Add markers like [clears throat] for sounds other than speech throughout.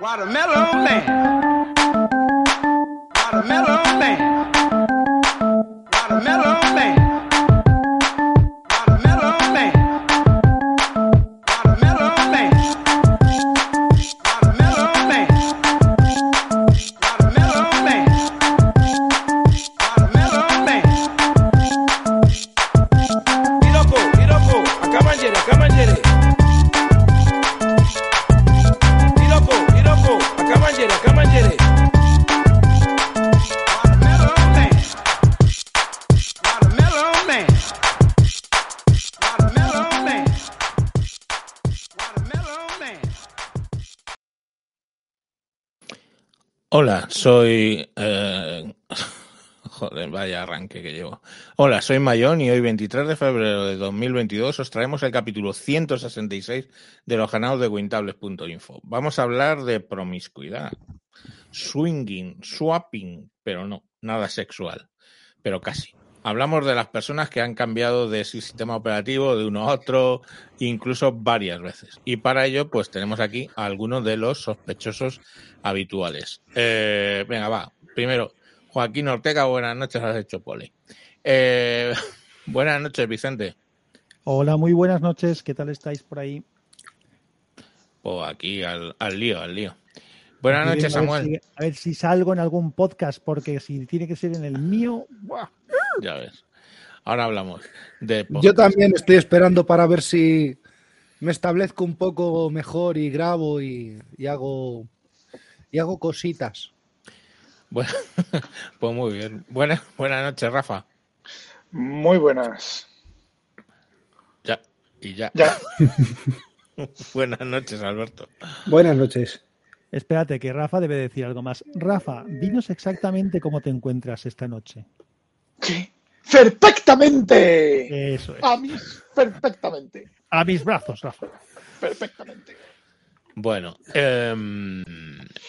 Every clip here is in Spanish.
Watermelon Man. Soy... eh, [laughs] Joder, vaya arranque que llevo. Hola, soy Mayón y hoy 23 de febrero de 2022 os traemos el capítulo 166 de los canales de Wintables.info. Vamos a hablar de promiscuidad, swinging, swapping, pero no, nada sexual, pero casi. Hablamos de las personas que han cambiado de sistema operativo de uno a otro, incluso varias veces. Y para ello, pues tenemos aquí a algunos de los sospechosos habituales. Eh, venga, va. Primero, Joaquín Ortega, buenas noches, has hecho poli. Eh, [laughs] buenas noches, Vicente. Hola, muy buenas noches. ¿Qué tal estáis por ahí? O aquí al, al lío, al lío. Buenas noches, Samuel. si- A ver si salgo en algún podcast, porque si tiene que ser en el mío, ¡buah! Ya ves. Ahora hablamos de Yo podcast. también estoy esperando para ver si me establezco un poco mejor y grabo y, y hago y hago cositas. Bueno, [laughs] pues muy bien. Buenas, buenas noches, Rafa. Muy buenas. Ya, y ya. Ya, [laughs] buenas noches, Alberto. Buenas noches. Espérate, que Rafa debe decir algo más. Rafa, dinos exactamente cómo te encuentras esta noche. ¿qué? ¡Perfectamente! Eso es. A mí, perfectamente. A mis brazos, Rafa. Perfectamente. Bueno, em,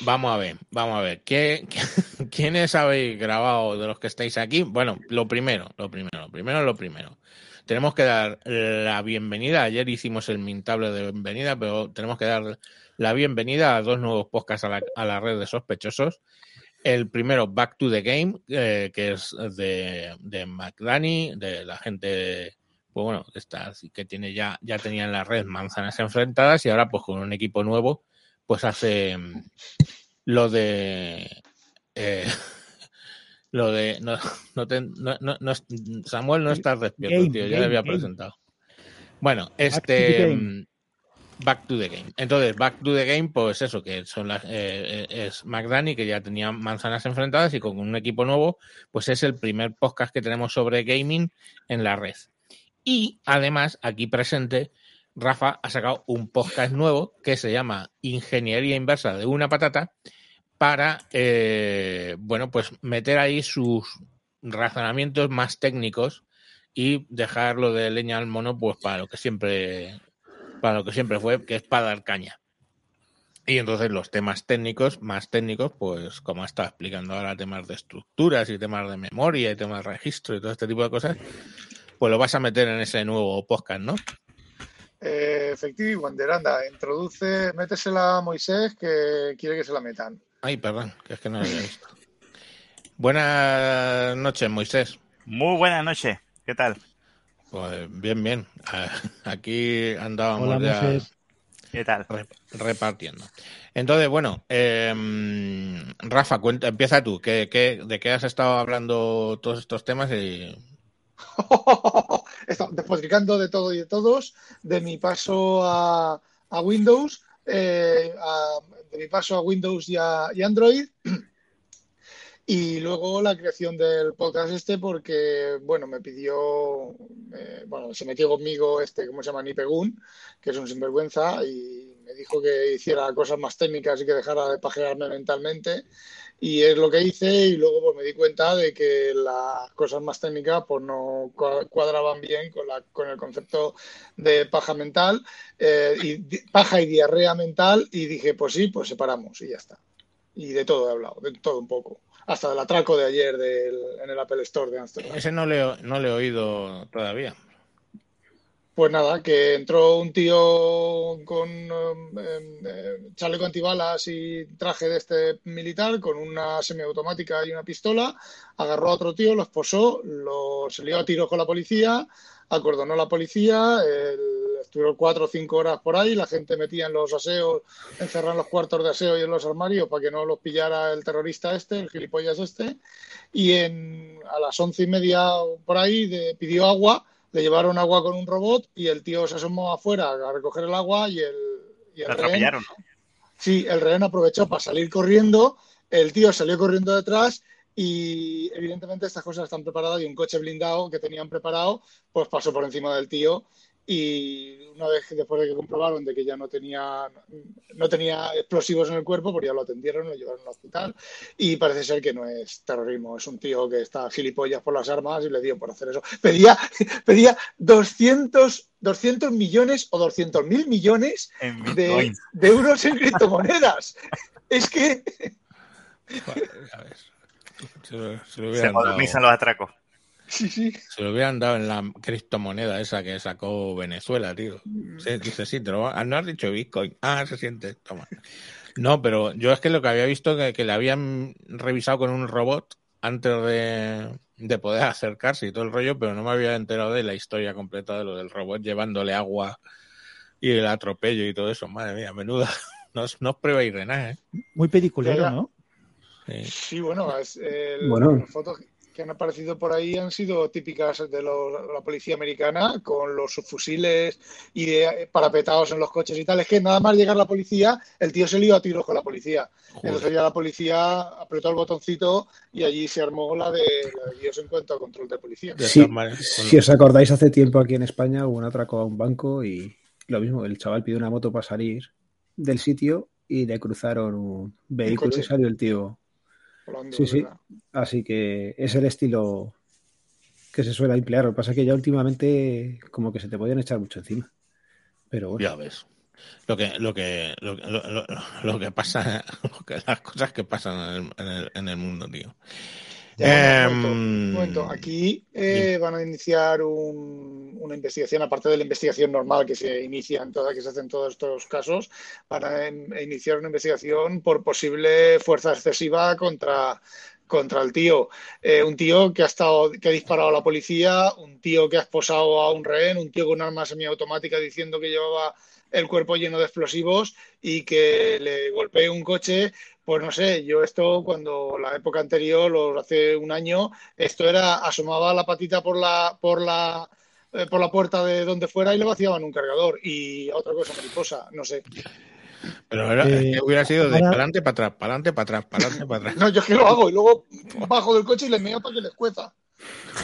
vamos a ver, vamos a ver. ¿Qué, qué- [laughs] quiénes habéis grabado de los que estáis aquí? Bueno, lo primero, lo primero, lo primero, lo primero. Tenemos que dar la bienvenida. Ayer hicimos el mintable de bienvenida, pero tenemos que dar la bienvenida a dos nuevos podcasts a la, a la red de sospechosos. El primero, Back to the Game, eh, que es de, de McDani, de la gente, pues bueno, que está, que tiene ya, ya tenía en la red manzanas enfrentadas y ahora pues con un equipo nuevo, pues hace mm, lo de eh, [laughs] lo de no, no te- no- no- Samuel no estás despierto, Game, tío, ya game, le había game. presentado. Bueno, este mm, Back to the Game. Entonces, Back to the Game, pues eso, que son las, eh, eh, es McDani, que ya tenía manzanas enfrentadas y con un equipo nuevo, pues es el primer podcast que tenemos sobre gaming en la red. Y además, aquí presente, Rafa ha sacado un podcast nuevo que se llama Ingeniería Inversa de una patata para, eh, bueno, pues meter ahí sus razonamientos más técnicos y dejarlo de leña al mono, pues para lo que siempre, para lo que siempre fue, que es para dar caña. Y entonces los temas técnicos, más técnicos, pues como está explicando ahora, temas de estructuras y temas de memoria y temas de registro y todo este tipo de cosas, pues lo vas a meter en ese nuevo podcast, ¿no? Eh, efectivo y Wanderanda, introduce, métesela a Moisés que quiere que se la metan. Ay, perdón, que es que no lo había visto. Buenas noches, Moisés. Muy buenas noches. ¿Qué tal? Pues bien, bien. Aquí andábamos Hola, ya repartiendo. Entonces, bueno, em, Rafa, cuenta, empieza tú. ¿Qué, qué, de qué has estado hablando todos estos temas? Y... [laughs] Despotricando de todo y de todos, de mi paso a, a Windows, eh, a- de mi paso a Windows y, a, y Android. [clears throat] Y luego la creación del podcast este porque, bueno, me pidió, eh, bueno, se metió conmigo este, ¿cómo se llama? Nipegun, que es un sinvergüenza, y me dijo que hiciera cosas más técnicas y que dejara de pajearme mentalmente. Y es lo que hice y luego pues me di cuenta de que las cosas más técnicas pues no cua- cuadraban bien con, la, con el concepto de paja mental, eh, y paja y diarrea mental y dije pues sí, pues separamos y ya está. Y de todo he hablado, de todo un poco. Hasta del atraco de ayer del- en el Apple Store de Amsterdam. Ese no le, no le he oído todavía. Pues nada, que entró un tío con um, em, eh, chaleco antibalas y traje de este militar, con una semiautomática y una pistola, agarró a otro tío, lo esposó, lo, se lió a tiros con la policía, acordonó la policía, el- estuvieron cuatro o cinco horas por ahí, la gente metía en los aseos, encerrada en los cuartos de aseo y en los armarios para que no los pillara el terrorista este, el gilipollas este, y en, a las once y media por ahí de- pidió agua, le llevaron agua con un robot y el tío se asomó afuera a recoger el agua y el, y el Lo rehén-. Sí, el rehén aprovechó para salir corriendo, el tío salió corriendo detrás y evidentemente estas cosas están preparadas y un coche blindado que tenían preparado pues pasó por encima del tío y una vez que después de que comprobaron de que ya no tenía no tenía explosivos en el cuerpo, pues ya lo atendieron, lo llevaron al hospital y parece ser que no es terrorismo, es un tío que está gilipollas por las armas y le dio por hacer eso. Pedía, [laughs] pedía 200, 200 millones o 200 mil millones de, de euros en criptomonedas. Es que Joder, ya ves. Se lo, se lo Se hubieran dado, modernizan los atracos. sí, sí. se lo hubieran dado en la criptomoneda esa que sacó Venezuela, tío. Dice, sí, te lo va- ah, no has dicho Bitcoin. Ah, se siente, toma. No, pero yo es que lo que había visto que, que le habían revisado con un robot antes de, de poder acercarse y todo el rollo, pero no me había enterado de la historia completa de lo del robot llevándole agua y el atropello y todo eso. Madre mía, menuda. [laughs] No, no os pruebéis de nada, ¿eh? Muy peliculero. ¿no? Sí. Sí, bueno, es Bueno. las fotos que han aparecido por ahí han sido típicas de lo- la policía americana, con los subfusiles y de- parapetados en los coches y tal. Es que nada más llegar la policía, el tío se lió a tiros con la policía. Entonces ya la policía apretó el botoncito y allí se armó la de, la de Dios en cuanto a control de policía. Sí, si os acordáis, hace tiempo aquí en España hubo un atraco a un banco y lo mismo, el chaval pidió una moto para salir del sitio y le cruzaron un vehículo y salió el tío. Sí, sí. ¿verdad? Así que es el estilo que se suele emplear. Lo que pasa es que ya últimamente como que se te podían echar mucho encima. Pero bueno, Ya ves. Lo que, lo que, lo, que- lo, lo- lo que pasa, [laughs] lo que- las cosas que pasan en el, en el, en el mundo, tío. Ya, un momento, Em, un momento. Aquí eh, van a iniciar un- una investigación, aparte de la investigación normal que se inicia en toda, que se hace en todos estos casos, van a em- iniciar una investigación por posible fuerza excesiva contra, contra el tío. Eh, un tío que ha estado, que ha disparado a la policía, un tío que ha esposado a un rehén, un tío con un arma semiautomática diciendo que llevaba el cuerpo lleno de explosivos y que le golpee un coche pues no sé, yo esto cuando la época anterior, los, hace un año, esto era asomaba la patita por la por la eh, por la puerta de donde fuera y le vaciaban un cargador y otra cosa mariposa, no sé. Pero era- Eh, que hubiera sido de para adelante, para atrás, para adelante, para atrás, para adelante, para [laughs] atrás. No, yo es que lo hago y luego bajo del coche y le meo para que les cueza.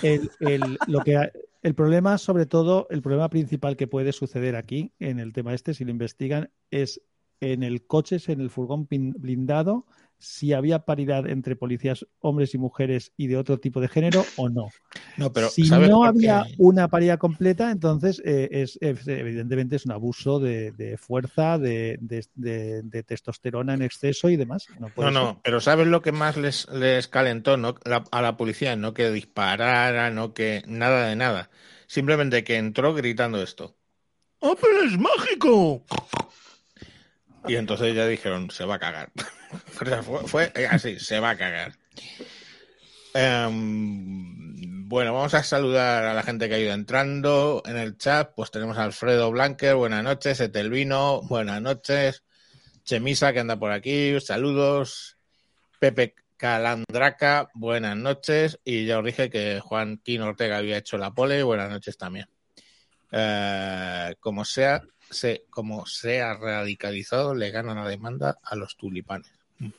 El, el- lo que, ha- el problema, sobre todo, el problema principal que puede suceder aquí, en el tema este, si lo investigan, es en el coche, en el furgón blindado, si había paridad entre policías hombres y mujeres y de otro tipo de género o no. No, pero si ¿sabes no había una paridad completa, entonces eh, es, es- evidentemente es un abuso de, de fuerza, de, de- de- de testosterona en exceso y demás. No, No, pero ¿sabes lo que más les, les calentó no? La- a la policía? No que disparara, no que nada de nada. Simplemente que entró gritando esto. ¡Oh, pero es mágico! Y entonces ya dijeron, se va a cagar. [laughs] Fue, fue así, se va a cagar. Em, bueno, vamos a saludar a la gente que ha ido entrando en el chat. Pues tenemos a Alfredo Blanquer, buenas noches, Etelvino, buenas noches. Chemisa, que anda por aquí, saludos. Pepe Calandraca, buenas noches. Y ya os dije que Joaquín Ortega había hecho la pole, buenas noches también. Eh, como sea, se, como sea radicalizado, le gana la demanda a los tulipanes. [laughs]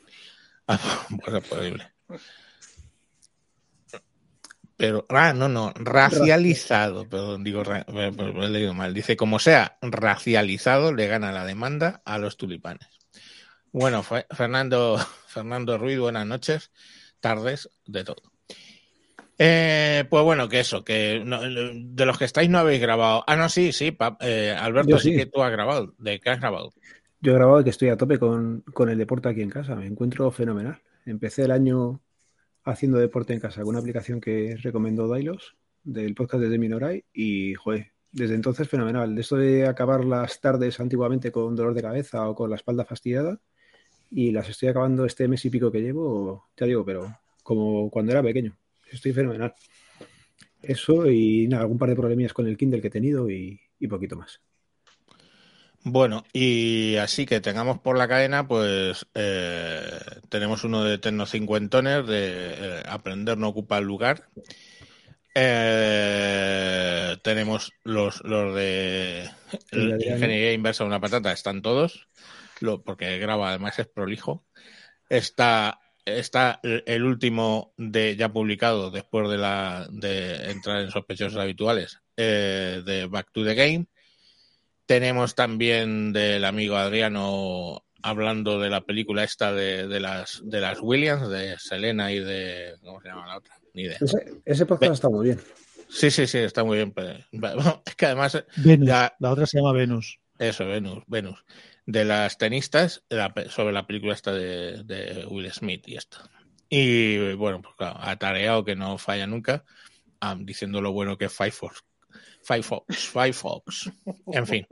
Ah, pues es posible. Pero, ah, no, no, racializado, perdón, digo, he leído mal. Dice, como sea racializado, le gana la demanda a los tulipanes. Bueno, fue Fernando, [laughs] Fernando Ruiz, buenas noches, tardes, de todo. Eh, pues bueno, que eso, que no- de los que estáis no habéis grabado. Ah, no, sí, sí, eh, Alberto, sí. sí. que tú has grabado. ¿De qué has grabado? yo he grabado que estoy a tope con, con el deporte aquí en casa. Me encuentro fenomenal. Empecé el año haciendo deporte en casa con una aplicación que recomendó Dailos del podcast de Demi Noray y, joder, desde entonces fenomenal. De esto de acabar las tardes antiguamente con dolor de cabeza o con la espalda fastidiada, y las estoy acabando este mes y pico que llevo, ya digo, pero como cuando era pequeño. Estoy fenomenal. Eso y nada, algún par de problemillas con el Kindle que he tenido y, y poquito más. Bueno, y así que tengamos por la cadena, pues eh, tenemos uno de Tecno Cincuentones, de eh, Aprender no ocupa el lugar. Eh, tenemos los, los de El. Ingeniería Inversa de una Patata, están todos, lo, porque graba además es prolijo. Está, está el último de ya publicado después de la de entrar en sospechosos habituales, eh, de Back to the Game. Tenemos también del amigo Adriano hablando de la película esta de, de las de las Williams, de Selena y de ¿cómo se llama la otra? Ni idea. Ese, ese podcast Ve- está muy bien. Sí, sí, sí, está muy bien. pero- [laughs] es que además Venus. Ya. La otra se llama Venus. eso, Venus, Venus. De las tenistas, la sobre la película esta de, Will Smith y esto. Y bueno, pues claro, atareado que no falla nunca, ah, diciendo lo bueno que es Firefox. Firefox, Firefox. En fin,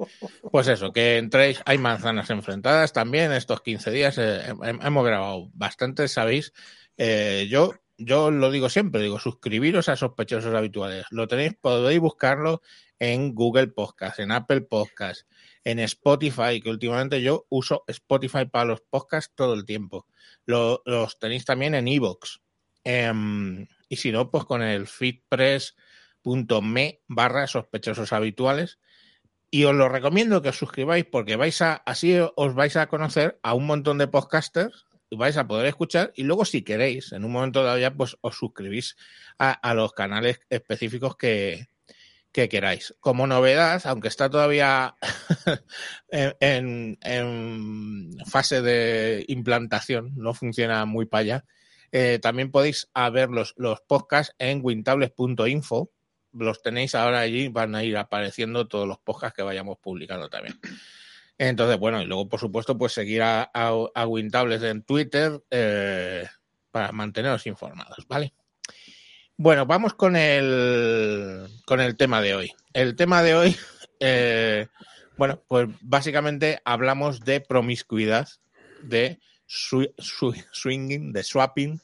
pues eso, que entréis, hay manzanas enfrentadas también estos 15 días. eh, hem- hemos grabado bastante, sabéis. Eh, yo, yo lo digo siempre, digo, suscribiros a sospechosos habituales. Lo tenéis, podéis buscarlo en Google Podcast, en Apple Podcast, en Spotify, que últimamente yo uso Spotify para los podcasts todo el tiempo. Lo- los tenéis también en Evox. Em, y si no, pues con el feedpress.me barra sospechosos habituales. Y os lo recomiendo que os suscribáis porque vais a, así os vais a conocer a un montón de podcasters y vais a poder escuchar y luego si queréis, en un momento dado ya, pues os suscribís a los canales específicos que, que queráis. Como novedad, aunque está todavía [laughs] en, fase de implantación, no funciona muy para allá, eh, también podéis ver los, los podcasts en wintables.info. Los tenéis ahora allí, van a ir apareciendo todos los podcasts que vayamos publicando también. Entonces, bueno, y luego, por supuesto, pues seguir a, a, a Wintables en Twitter eh, para manteneros informados, ¿vale? Bueno, vamos con el, con el tema de hoy. El tema de hoy, eh, bueno, pues básicamente hablamos de promiscuidad, de swi- swinging, de swapping.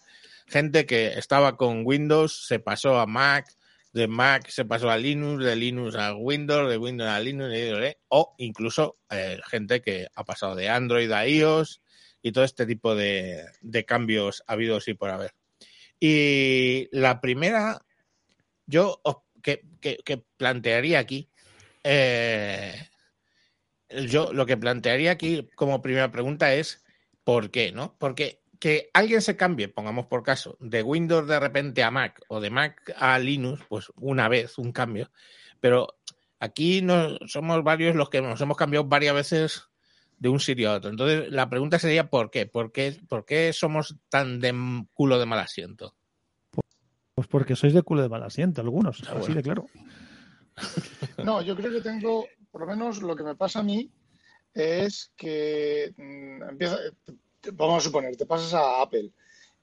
Gente que estaba con Windows, se pasó a Mac, de Mac se pasó a Linux, de Linux a Windows, de Windows a Linux, o incluso eh, gente que ha pasado de Android a iOS y todo este tipo de, de cambios habidos y por haber. Y la primera, yo que, que- que plantearía aquí, eh, yo lo que plantearía aquí como primera pregunta es ¿por qué? ¿No? Porque que alguien se cambie, pongamos por caso, de Windows de repente a Mac o de Mac a Linux, pues una vez, un cambio, pero aquí no, somos varios los que nos hemos cambiado varias veces de un sitio a otro. Entonces, la pregunta sería ¿por qué? ¿Por qué, por qué somos tan de culo de mal asiento? Pues porque sois de culo de mal asiento, algunos, Ah, así bueno. de claro. [laughs] No, yo creo que tengo, por lo menos lo que me pasa a mí es que mm, empieza, te- vamos a suponer, te pasas a Apple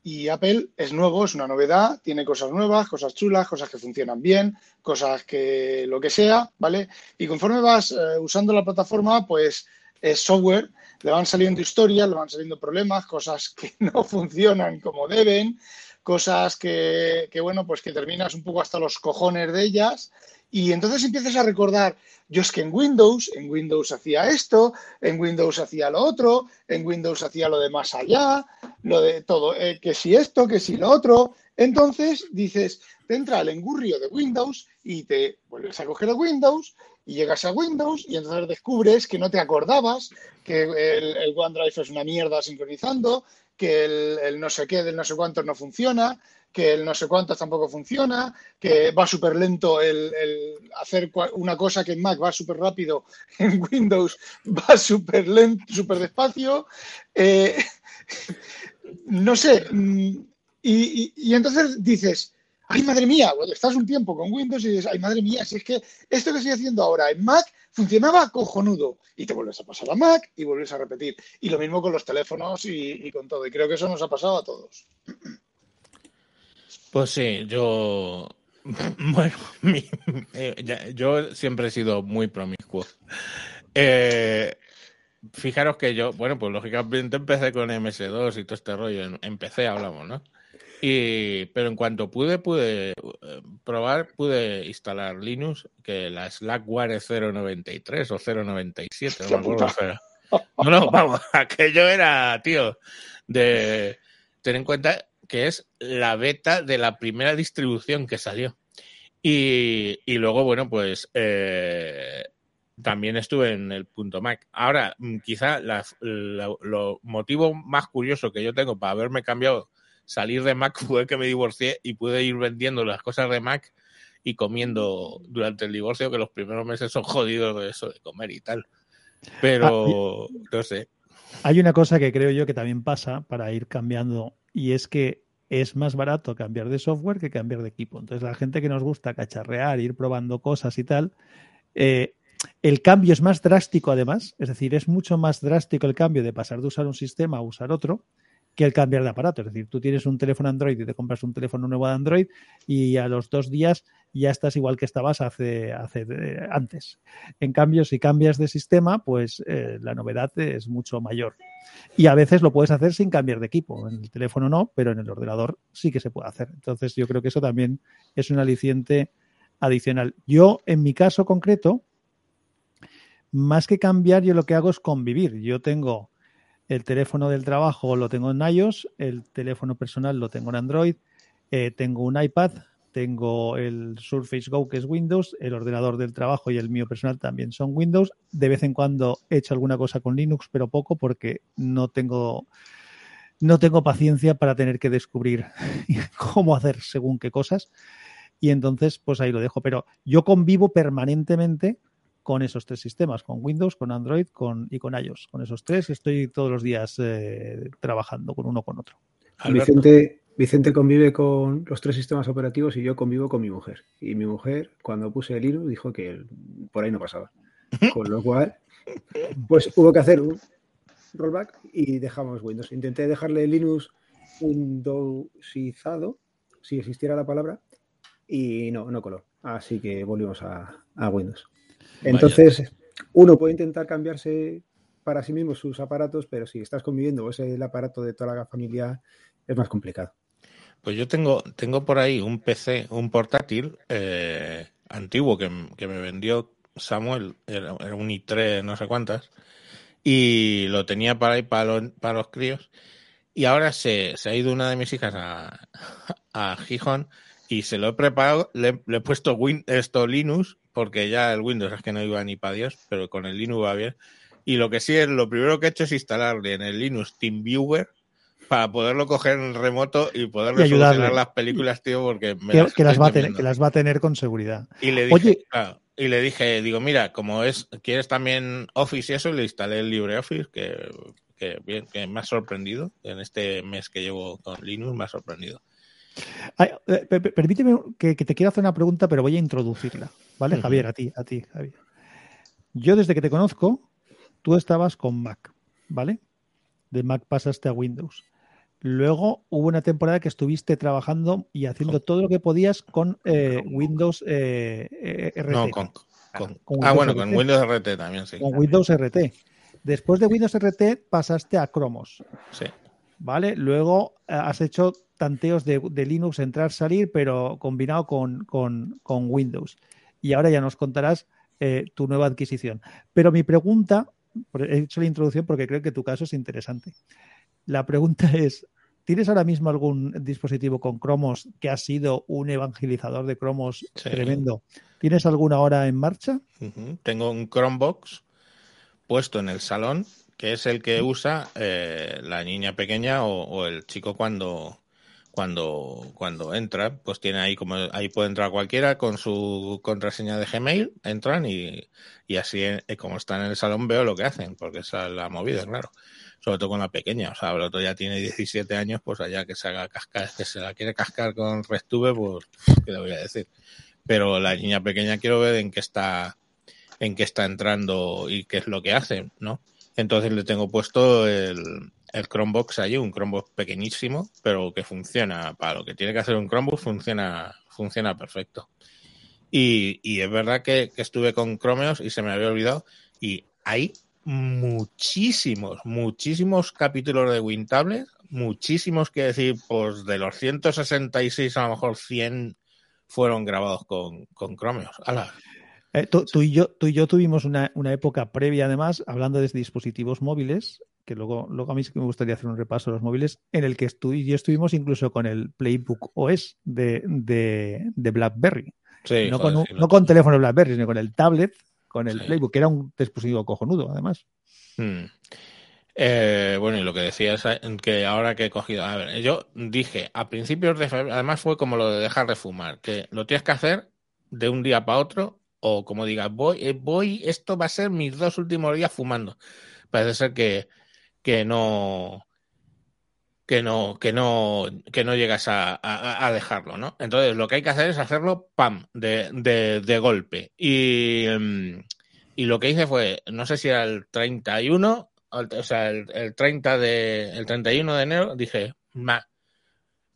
y Apple es nuevo, es una novedad, tiene cosas nuevas, cosas chulas, cosas que funcionan bien, cosas que lo que sea, ¿vale? Y conforme vas eh, usando la plataforma, pues es software, le van saliendo historias, le van saliendo problemas, cosas que [laughs] no funcionan como deben, cosas que, que, bueno, pues que terminas un poco hasta los cojones de ellas. Y entonces empiezas a recordar, yo es que en Windows, en Windows hacía esto, en Windows hacía lo otro, en Windows hacía lo de más allá, lo de todo, eh, que si esto, que si lo otro. Entonces dices, te entra el engurrio de Windows y te vuelves a coger el Windows y llegas a Windows y entonces descubres que no te acordabas que el, el OneDrive es una mierda sincronizando, que el, no sé qué del no sé cuántos no funciona, que el no sé cuántos tampoco funciona, que va súper lento el, el hacer una cosa que en Mac va súper rápido, [laughs] en Windows va súper lento, súper despacio. Eh, [laughs] no sé. mm, y- y entonces dices, ay madre mía, bueno, estás un tiempo con Windows y dices, ay madre mía, si es que esto que estoy haciendo ahora en Mac funcionaba cojonudo. Y te vuelves a pasar a Mac y vuelves a repetir. Y lo mismo con los teléfonos y, con todo. Y creo que eso nos ha pasado a todos. Pues sí, yo [laughs] Bueno, eh, yo siempre he sido muy promiscuo. Eh, fijaros que yo, bueno, pues lógicamente empecé con MS2 y todo este rollo. En- Empecé, hablamos, ¿no? Y, pero en cuanto pude, pude eh, probar, pude instalar Linux, que la Slackware 093 o 097, no me acuerdo. [laughs] No, no, vamos, [laughs] aquello era, tío, de ten en cuenta que es la beta de la primera distribución que salió. Y, y luego, bueno, pues eh, también estuve en el punto Mac. Ahora, mm, quizá las- lo, lo motivo más curioso que yo tengo para haberme cambiado, salir de Mac [laughs] fue que me divorcié y pude ir vendiendo las cosas de Mac y comiendo durante el divorcio, que los primeros meses son jodidos de eso, de comer y tal. Pero, no sé. Hay una cosa que creo yo que también pasa para ir cambiando y es que es más barato cambiar de software que cambiar de equipo. Entonces, la gente que nos gusta cacharrear, ir probando cosas y tal, eh, el cambio es más drástico además, es decir, es mucho más drástico el cambio de pasar de usar un sistema a usar otro que el cambiar de aparato. Es decir, tú tienes un teléfono Android y te compras un teléfono nuevo de Android y a los dos días ya estás igual que estabas hace, hace eh, antes. En cambio, si cambias de sistema, pues eh, la novedad es mucho mayor. Y a veces lo puedes hacer sin cambiar de equipo. En el teléfono no, pero en el ordenador sí que se puede hacer. Entonces, yo creo que eso también es un aliciente adicional. Yo, en mi caso concreto, más que cambiar, yo lo que hago es convivir. Yo tengo el teléfono del trabajo, lo tengo en iOS, el teléfono personal lo tengo en Android, eh, tengo un iPad, tengo el Surface Go que es Windows, el ordenador del trabajo y el mío personal también son Windows. De vez en cuando he hecho alguna cosa con Linux, pero poco porque no tengo no tengo paciencia para tener que descubrir [laughs] cómo hacer según qué cosas. Y entonces, pues ahí lo dejo. Pero yo convivo permanentemente con esos tres sistemas, con Windows, con Android con, y con iOS. Con esos tres estoy todos los días eh, trabajando con uno con otro. Alberto. Vicente, Vicente convive con los tres sistemas operativos y yo convivo con mi mujer. Y mi mujer, cuando puse el Linux, dijo que por ahí no pasaba. [laughs] Con lo cual, pues hubo que hacer un rollback y dejamos Windows. Intenté dejarle Linux Windowsizado, si existiera la palabra, y no, no coló. Así que volvimos a, a Windows. Entonces, uno puede intentar cambiarse para sí mismo sus aparatos, pero si estás conviviendo o es el aparato de toda la familia, es más complicado. Pues yo tengo, tengo por ahí un PC, un portátil eh, antiguo que, me vendió Samuel, era, era un i3, no sé cuántas, y lo tenía para ahí para los, para los críos. Y ahora se, se ha ido una de mis hijas a, a Gijón y se lo he preparado, le, le he puesto Win, esto Linux, porque ya el Windows es que no iba ni para Dios, pero con el Linux va bien. Y lo que sí es, lo primero que he hecho es instalarle en el Linux TeamViewer para poderlo coger en remoto y poder Y ayudarle. solucionar las películas, tío, porque me Que, que las va a tener, que las va a tener con seguridad. Y le dije, Oye. claro, y le dije, digo, mira, como es, quieres también Office y eso, le instalé el LibreOffice, que, que bien, que me ha sorprendido en este mes que llevo con Linux, me ha sorprendido. Ay, eh, per- per- permíteme que, que te quiero hacer una pregunta, pero voy a introducirla. ¿Vale. Javier? A ti, a ti, Javier. Yo desde que te conozco, tú estabas con Mac, ¿vale? De Mac pasaste a Windows. Luego hubo una temporada que estuviste trabajando y haciendo todo lo que podías con eh, Windows eh, eh, RT. No, con, con- Con ah, Windows bueno, RT. con Windows RT también, sí. con Windows RT. Después de Windows RT pasaste a Chromos. sí. ¿Vale? Luego eh, has hecho tanteos de, de Linux, entrar, salir, pero combinado con, con- con Windows. Y ahora ya nos contarás eh, tu nueva adquisición. Pero mi pregunta, he hecho la introducción porque creo que tu caso es interesante. La pregunta [laughs] es, ¿tienes ahora mismo algún dispositivo con cromos que ha sido un evangelizador de cromos Sí. tremendo? ¿Tienes alguna hora en marcha? Tengo un Chromebox puesto en el salón, que es el que usa eh, la niña pequeña o, el chico cuando, cuando, cuando entra, pues tiene ahí como ahí puede entrar cualquiera con su contraseña de Gmail, entran y, y así eh, como están en el salón veo lo que hacen, porque esa es la movida, claro. Sobre todo con la pequeña, o sea, el otro ya tiene 17 años, pues allá que se haga cascar, que se la quiere cascar con Restube, pues, ¿qué le voy a decir? Pero la niña pequeña quiero ver en qué está, en qué está entrando y qué es lo que hace, ¿no? Entonces le tengo puesto el, el Chromebox allí, un Chromebox pequeñísimo, pero que funciona para lo que tiene que hacer un Chromebook, funciona, funciona perfecto. Y, y es verdad que, que estuve con Chromeos y se me había olvidado. Y hay muchísimos, muchísimos capítulos de Wintable, muchísimos que decir, pues de los 166 a lo mejor 100 fueron grabados con, con Chromeos. Ala, Eh, tú, tú y yo, tú y yo tuvimos una, una época previa, además, hablando de dispositivos móviles, que luego, luego a mí sí que me gustaría hacer un repaso de los móviles, en el que tú y yo estuvimos incluso con el Playbook OS de, de, de BlackBerry. sí, no, joder, con un- sí, no con teléfono BlackBerry, sino con el tablet, con el Sí. Playbook, que era un dispositivo cojonudo, además. Mm. Eh, bueno, y lo que decías, eh, que ahora que he cogido, a ver, yo dije a principios de febrero, además fue como lo de dejar de fumar, que lo tienes que hacer de un día para otro, o como digas, voy, eh, voy, esto va a ser mis dos últimos días fumando. Parece ser que, que no, que no, que no, que no llegas a, dejarlo, ¿no? Entonces lo que hay que hacer es hacerlo pam, de, de, de golpe. Y, mm, y lo que hice fue, no sé si era el 31, o sea, el 30 de, el 31 de enero, dije, ma,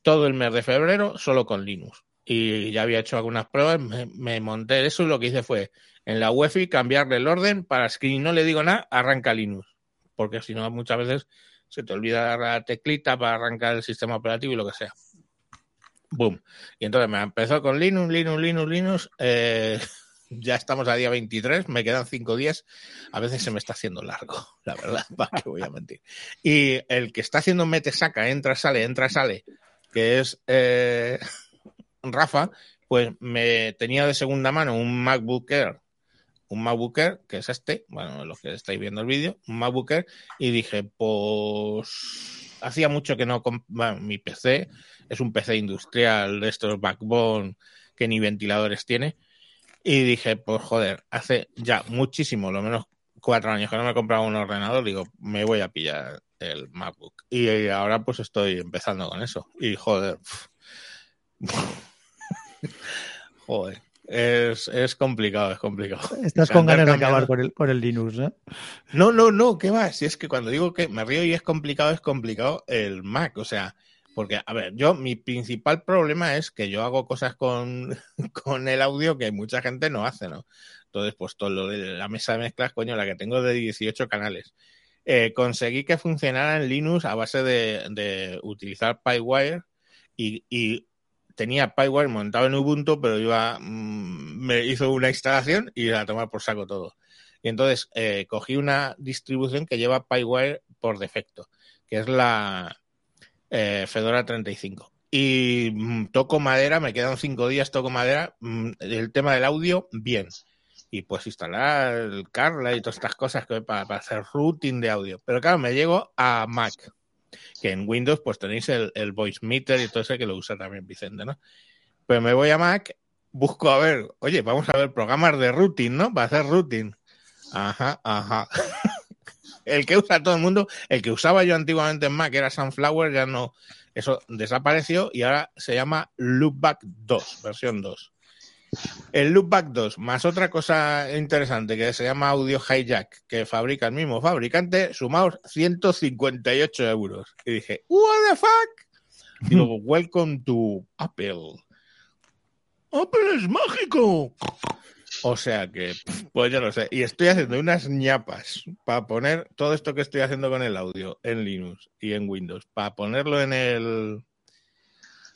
todo el mes de febrero solo con Linux. Y ya había hecho algunas pruebas, me, monté eso y lo que hice fue en la UEFI cambiarle el orden para si no le digo nada, arranca Linux. Porque si no, muchas veces se te olvida la teclita para arrancar el sistema operativo y lo que sea. Boom. Y entonces me empezó con Linux, Linux, Linux, Linux. eh, [laughs] ya estamos a día 23, me quedan cinco días. A veces se me está haciendo largo, [laughs] la verdad, [laughs] para qué voy a mentir. Y el que está haciendo mete, saca, entra, sale, entra, sale, que es eh, Rafa, pues me tenía de segunda mano un MacBook Air, un MacBook Air, que es este, bueno, los que estáis viendo el vídeo, un MacBook Air, y dije, pues hacía mucho que no, bueno, mi PC es un PC industrial de estos backbone que ni ventiladores tiene, y dije, pues joder, hace ya muchísimo, lo menos cuatro años que no me compraba un ordenador, digo, me voy a pillar el MacBook. Y ahora pues estoy empezando con eso. Y joder, [laughs] joder, es, es complicado, es complicado. Estás con ganas de acabar con el, con el Linux, ¿eh? No, no, no, ¿qué más? Si es que cuando digo que me río y es complicado, es complicado el Mac. O sea, porque, a ver, yo, mi principal problema es que yo hago cosas con, [laughs] con el audio que mucha gente no hace, ¿no? Entonces, pues todo lo de la mesa de mezclas, coño, la que tengo de 18 canales. Eh, conseguí que funcionara en Linux a base de, de utilizar PyWire y, y tenía PyWire montado en Ubuntu, pero iba, mm, me hizo una instalación y a tomar por saco todo. Y entonces eh, cogí una distribución que lleva PyWire por defecto, que es la eh, Fedora 35. Y mm, toco madera, me quedan cinco días, toco madera. mm, el tema del audio, bien. Y pues instalar el Carla y todas estas cosas que para hacer routing de audio. Pero claro, me llego a Mac, que en Windows pues tenéis el, el Voice Meter y todo eso que lo usa también Vicente, ¿no? Pero me voy a Mac, busco a ver, oye, vamos a ver programas de routing, ¿no? Para hacer routing. Ajá, ajá. [laughs] el que usa todo el mundo, el que usaba yo antiguamente en Mac era Sunflower, ya no, eso desapareció y ahora se llama Loopback 2, versión 2. El Loopback 2, más otra cosa interesante que se llama Audio Hijack, que fabrica el mismo fabricante, sumaos 158 euros. Y dije, ¿What the fuck? Digo, [laughs] welcome to Apple. Apple es mágico. O sea que, pues yo no sé. Y estoy haciendo unas ñapas para poner todo esto que estoy haciendo con el audio en Linux y en Windows, para ponerlo en el.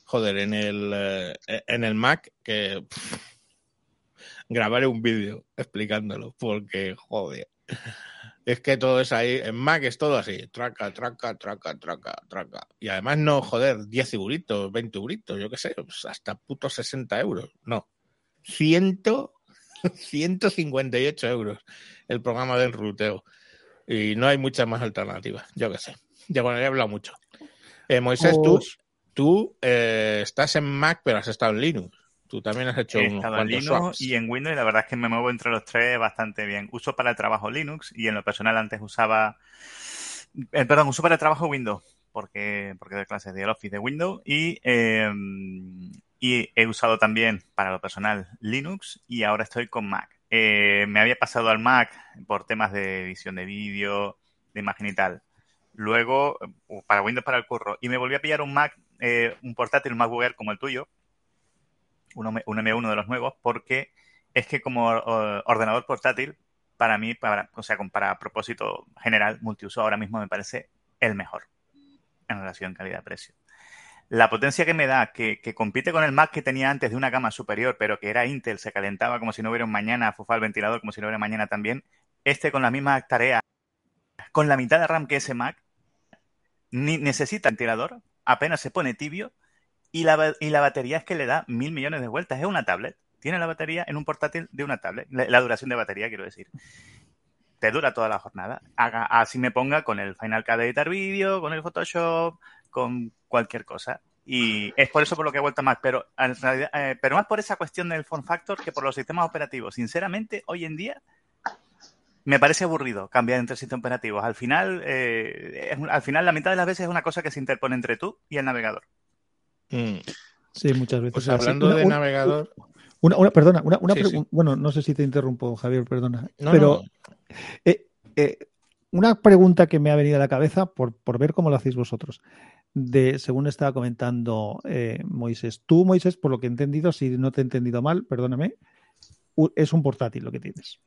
Joder, en el, eh, en el Mac, que grabaré un vídeo explicándolo, porque, joder. Es que todo es ahí, en Mac es todo así, traca, traca, traca, traca, traca. Y además no, joder, 10 euritos, 20 euritos, yo qué sé, pues hasta putos 60 euros. No, 100, 158 euros el programa del ruteo. Y no hay muchas más alternativas, yo qué sé. Ya bueno, he hablado mucho. Eh, Moisés, tú, Os- tú eh, estás en Mac, pero has estado en Linux. Tú también has hecho He unos estado en Linux swaps. y en Windows y la verdad es que me muevo entre los tres bastante bien. Uso para el trabajo Linux y en lo personal antes usaba... eh, perdón, uso para el trabajo Windows porque, porque doy clases de Office de Windows y, eh, y he usado también para lo personal Linux y ahora estoy con Mac. Eh, me había pasado al Mac por temas de edición de vídeo, de imagen y tal. luego para Windows para el curro, y me volví a pillar un Mac, eh, un portátil, MacBook Air como el tuyo, un, un M1 de los nuevos, porque es que como ordenador portátil, para mí, para, o sea, para propósito general, multiuso ahora mismo me parece el mejor en relación calidad-precio. La potencia que me da, que, compite con el Mac que tenía antes de una gama superior, pero que era Intel, se calentaba como si no hubiera un mañana, fufa el ventilador como si no hubiera mañana también. Este con la misma tarea, con la mitad de RAM que ese Mac, ni necesita ventilador, apenas se pone tibio y la, y la batería es que le da mil millones de vueltas. Es una tablet. Tiene la batería en un portátil de una tablet. La, duración de batería, quiero decir. Te dura toda la jornada. Así me ponga con el Final Cut editar vídeo, con el Photoshop, con cualquier cosa. Y es por eso por lo que he vuelto Mac. Pero, en realidad, eh, pero más por esa cuestión del form factor que por los sistemas operativos. Sinceramente, hoy en día me parece aburrido cambiar entre sistemas operativos. Al final, eh, es al final, la mitad de las veces es una cosa que se interpone entre tú y el navegador. Mm, Sí, muchas veces. Pues es así. hablando Una- de un- navegador, Una, una- perdona, una, una Sí, pregu- sí. bueno, no sé si te interrumpo, Javier, perdona. no, pero no, eh, eh, una pregunta que me ha venido a la cabeza por, por ver cómo lo hacéis vosotros. De, según estaba comentando eh, Moisés. Tú, Moisés, por lo que he entendido, si no te he entendido mal, perdóname, es un portátil lo que tienes.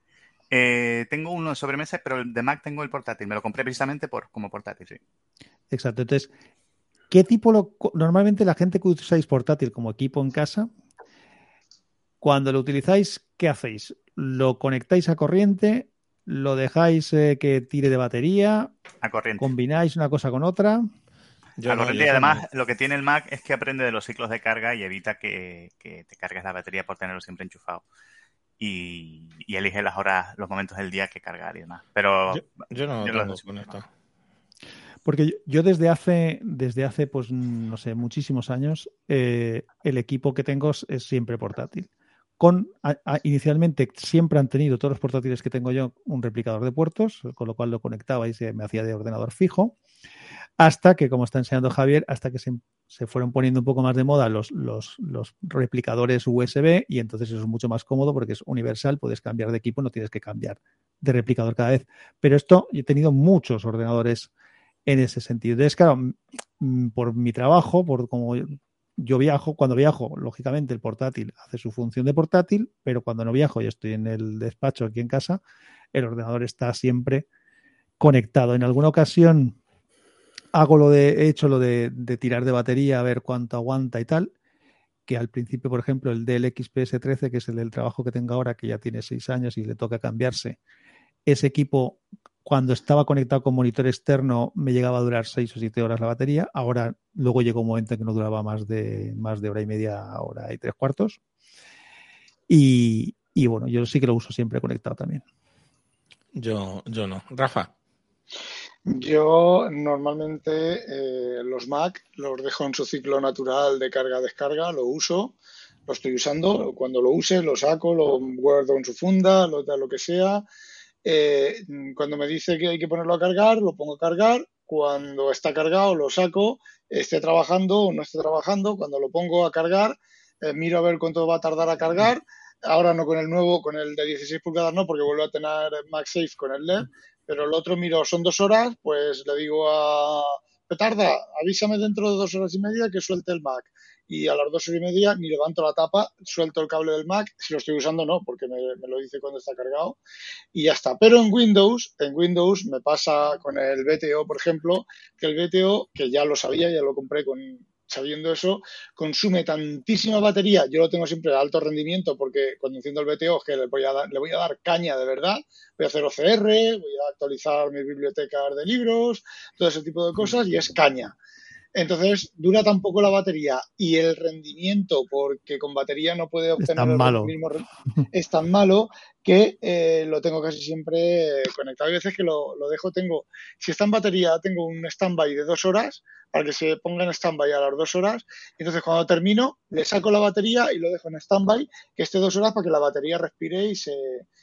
Eh, tengo uno de sobremesa, pero el de Mac tengo el portátil. Me lo compré precisamente por, como portátil, sí. Exacto. Entonces, ¿qué tipo lo, normalmente la gente que usáis portátil como equipo en casa, cuando lo utilizáis, ¿qué hacéis? ¿Lo conectáis a corriente? ¿Lo dejáis eh, que tire de batería? A corriente. ¿Combináis una cosa con otra? yo a no, corriente yo y además lo que tiene el Mac es que aprende de los ciclos de carga y evita que, que te cargues la batería por tenerlo siempre enchufado. Y, y elige las horas, los momentos del día que cargar y demás. Pero Yo, yo no Yo lo tengo con esto. Porque yo, yo desde hace, desde hace, pues, no sé, muchísimos años, eh, el equipo que tengo es, es siempre portátil. Con, a- a- inicialmente siempre han tenido todos los portátiles que tengo yo un replicador de puertos, con lo cual lo conectaba y se me hacía de ordenador fijo. Hasta que, como está enseñando Javier, hasta que se, se fueron poniendo un poco más de moda los, los, los replicadores USB y entonces eso es mucho más cómodo porque es universal, puedes cambiar de equipo, no tienes que cambiar de replicador cada vez. Pero esto, yo he tenido muchos ordenadores en ese sentido. Entonces, claro, por mi trabajo, por como yo viajo, cuando viajo, lógicamente el portátil hace su función de portátil, pero cuando no viajo y estoy en el despacho aquí en casa, el ordenador está siempre conectado. En alguna ocasión hago lo de, he hecho lo de, tirar de batería a ver cuánto aguanta y tal, que al principio, por ejemplo, el del XPS13, que es el del trabajo que tengo ahora, que ya tiene seis años y le toca cambiarse, ese equipo cuando estaba conectado con monitor externo me llegaba a durar seis o siete horas la batería. Ahora luego llegó un momento en que no duraba más de más de hora y media, hora y tres cuartos. Y, y bueno, yo sí que lo uso siempre conectado también. Yo, yo no. Rafa, Yo normalmente eh, los Mac los dejo en su ciclo natural de carga-descarga, lo uso, lo estoy usando, cuando lo use lo saco, lo guardo en su funda, lo, lo que sea. Eh, cuando me dice que hay que ponerlo a cargar, lo pongo a cargar. Cuando está cargado, lo saco, esté trabajando o no esté trabajando. Cuando lo pongo a cargar, eh, miro a ver cuánto va a tardar a cargar. Ahora no con el nuevo, con el de 16 pulgadas no, porque vuelvo a tener MagSafe con el LED. Pero el otro miro, son dos horas, pues le digo a Petarda, avísame dentro de dos horas y media que suelte el Mac. Y a las dos horas y media ni levanto la tapa, suelto el cable del Mac. Si lo estoy usando, no, porque me, me lo dice cuando está cargado. Y ya está. Pero en Windows, en Windows me pasa con el BTO, por ejemplo, que el BTO, que ya lo sabía, ya lo compré con, sabiendo eso, consume tantísima batería. Yo lo tengo siempre a alto rendimiento porque cuando enciendo el BTO que le voy a dar, le voy a dar caña de verdad. Voy a hacer OCR, voy a actualizar mis bibliotecas de libros, todo ese tipo de cosas y es caña. Entonces, dura tan poco la batería y el rendimiento, porque con batería no puede obtener el malo. mismo es tan malo que eh, lo tengo casi siempre conectado. Hay veces que lo, lo dejo, tengo, si está en batería, tengo un standby de dos horas para que se ponga en standby a las dos horas. Entonces, cuando termino, le saco la batería y lo dejo en standby, que esté dos horas para que la batería respire y se,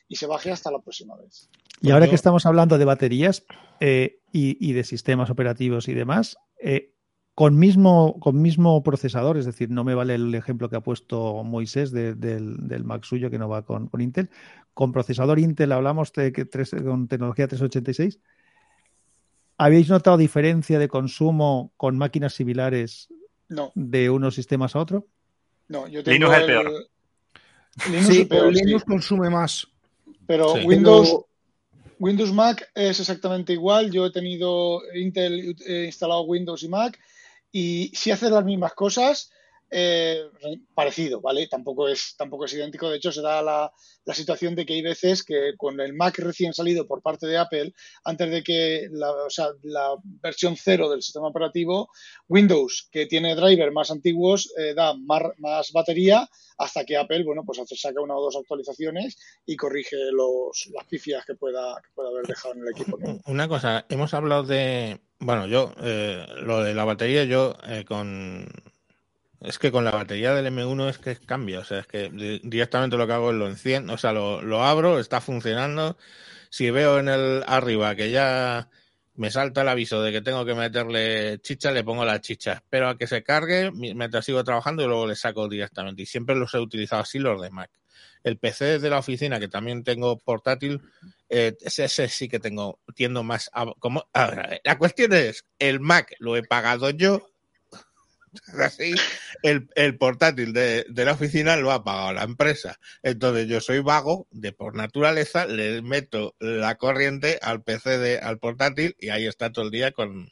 y se baje hasta la próxima vez. Y ahora que estamos hablando de baterías eh, y, y de sistemas operativos y demás, eh, con mismo, con mismo procesador, es decir, no me vale el ejemplo que ha puesto Moisés de- del, del Mac suyo que no va con, con Intel, con procesador Intel hablamos de que tres, con tecnología 386, ¿Habéis notado diferencia de consumo con máquinas similares No, de unos sistemas a otro? no, yo tengo Linux es el peor. Linux Sí, es pero sí. Linux consume más. Pero Sí. Windows, Windows Mac es exactamente igual. Yo he tenido Intel he instalado Windows y Mac y si hace las mismas cosas, eh, parecido, ¿vale? Tampoco es, tampoco es idéntico. De hecho, se da la, la situación de que hay veces que con el Mac recién salido por parte de Apple, antes de que la, o sea, la versión cero del sistema operativo, Windows, que tiene drivers más antiguos, eh, da más, más batería hasta que Apple, bueno, pues saca una o dos actualizaciones y corrige los, las pifias que pueda, pueda haber dejado en el equipo. [laughs] Una cosa, hemos hablado de. Bueno, yo, eh, lo de la batería, yo eh, con. Es que con la batería del M1 es que cambia, o sea, es que di- directamente lo que hago es lo enciendo, o sea, lo, lo abro, está funcionando. Si veo en el arriba que ya me salta el aviso de que tengo que meterle chicha, le pongo la chicha. Espero a que se cargue mi- mientras sigo trabajando y luego le saco directamente. Y siempre los he utilizado así los de Mac. El PC de la oficina, que también tengo portátil, eh, ese, sí que tengo, tiendo más como, la cuestión es, el Mac lo he pagado yo, [laughs] así, el, el portátil de, de la oficina lo ha pagado la empresa. Entonces yo soy vago, de por naturaleza, le meto la corriente al PC, de, al portátil, y ahí está todo el día con,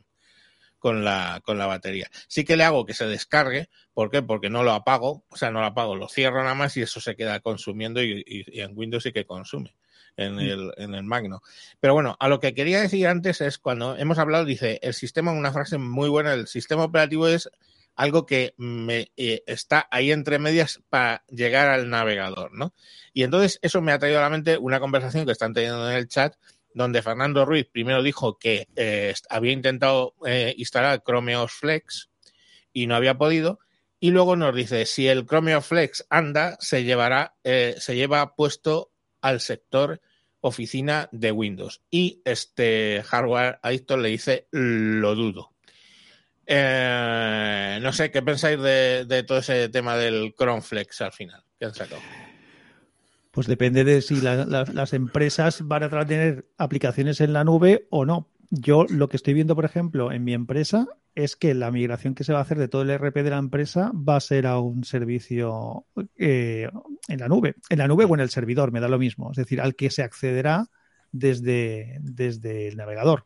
con la, con la batería. Sí que le hago que se descargue, ¿por qué? Porque no lo apago, o sea, no lo apago, lo cierro nada más y eso se queda consumiendo y, y- y en Windows sí que consume, en el, en el Magno. Pero bueno, a lo que quería decir antes es cuando hemos hablado, dice, el sistema, una frase muy buena, el sistema operativo es algo que me eh, está ahí entre medias para llegar al navegador, ¿no? Y entonces eso me ha traído a la mente una conversación que están teniendo en el chat donde Fernando Ruiz primero dijo que eh, había intentado eh, instalar Chrome OS Flex y no había podido. Y luego nos dice, si el Chrome OS Flex anda, se llevará, se lleva puesto al sector oficina de Windows. Y este hardware adicto le dice, lo dudo. Eh, no sé, ¿qué pensáis de, todo ese tema del Chrome Flex al final? ¿Qué han sacado? Pues depende de si la- la- las empresas van a tener aplicaciones en la nube o no. Yo lo que estoy viendo, por ejemplo, en mi empresa es que la migración que se va a hacer de todo el RP de la empresa va a ser a un servicio eh, en la nube. En la nube o en el servidor, me da lo mismo. Es decir, al que se accederá desde, desde el navegador.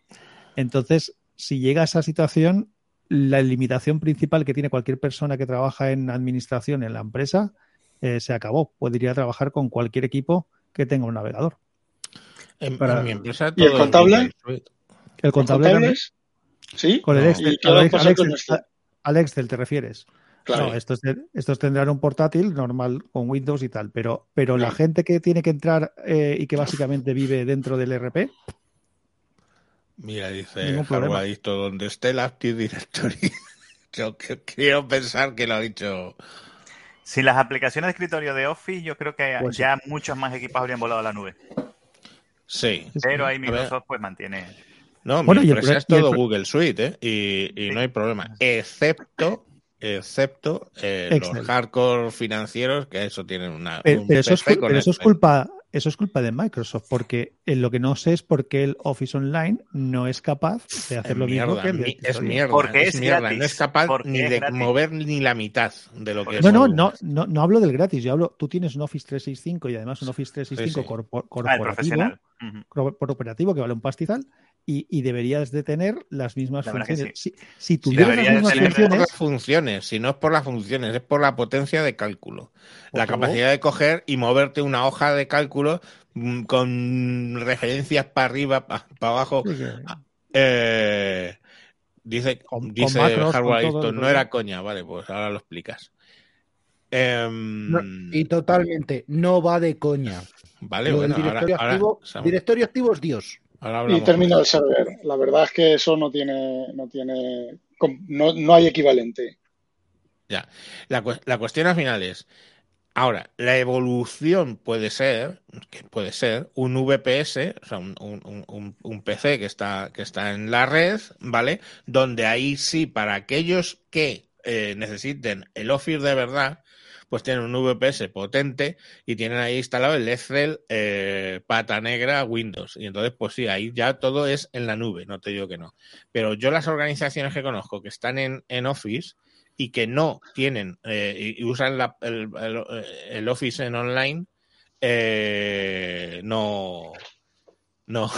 Entonces, si llega a esa situación, la limitación principal que tiene cualquier persona que trabaja en administración en la empresa eh, se acabó. Podría trabajar con cualquier equipo que tenga un navegador. En, Para- en mi empresa ¿Y el contable? Suite. El contable. ¿Sí? con el No. Excel, ¿Y qué va a al, Excel, esto? al Excel te refieres. Claro. No, estos, estos tendrán un portátil normal con Windows y tal, pero, pero la gente que tiene que entrar eh, y que básicamente vive dentro del RP, Mira, dice Adicto, donde esté el Active Directory. [laughs] Yo quiero pensar que lo ha dicho. Sin las aplicaciones de escritorio de Office, yo creo que Pues sí. ya muchos más equipos habrían volado a la nube. Sí. Pero ahí. Microsoft pues mantiene. No, Bueno, mi empresa es todo Google Suite, ¿eh? Y, y Sí. no hay problema. Excepto, excepto eh, los hardcore financieros, que eso tienen una. pero, un pero eso, es, PC cul- con pero eso es Excel. culpa, eso es culpa de Microsoft, porque en lo que no sé es por qué el Office Online no es capaz de hacer Es lo mismo que el es mierda. Porque es es mierda. gratis, No es capaz porque ni es de gratis. mover ni la mitad de lo que es. No, no, no, no, no hablo del gratis, yo hablo, tú tienes un Office 365 y además un Office 365 Sí, Ah, corporativo, profesional. Ujú. cor- corporativo que vale un pastizal y, y deberías de tener las mismas La funciones. Si, si Sí, tuvieras las de mismas por funciones, las funciones, si no es por las funciones, es por la potencia de cálculo. La capacidad de coger y moverte una hoja de cálculo mm, con referencias para arriba, para abajo. sí, sí. Eh, dice Con- con dice macros, Hardware con el no era coña, vale, pues ahora lo explicas. Em, No, y totalmente, no va de coña. vale, bueno, directorio, ahora- activo, directorio activo es Dios. Y termina de server. La verdad es que eso no tiene, no tiene, no, no hay equivalente. Ya. La, la cuestión al final es, ahora, la evolución puede ser, que puede ser un VPS, o sea, un, un- un- un PC que está, que está en la red, ¿vale? Donde ahí sí, para aquellos que eh, necesiten el Office de verdad, pues tienen un VPS potente y tienen ahí instalado el Excel eh, pata negra Windows. Y entonces, pues sí, ahí ya todo es en la nube, no te digo que no. Pero yo las organizaciones que conozco que están en, en Office y que no tienen eh, y usan la- el, el- el Office en online, eh, no, no,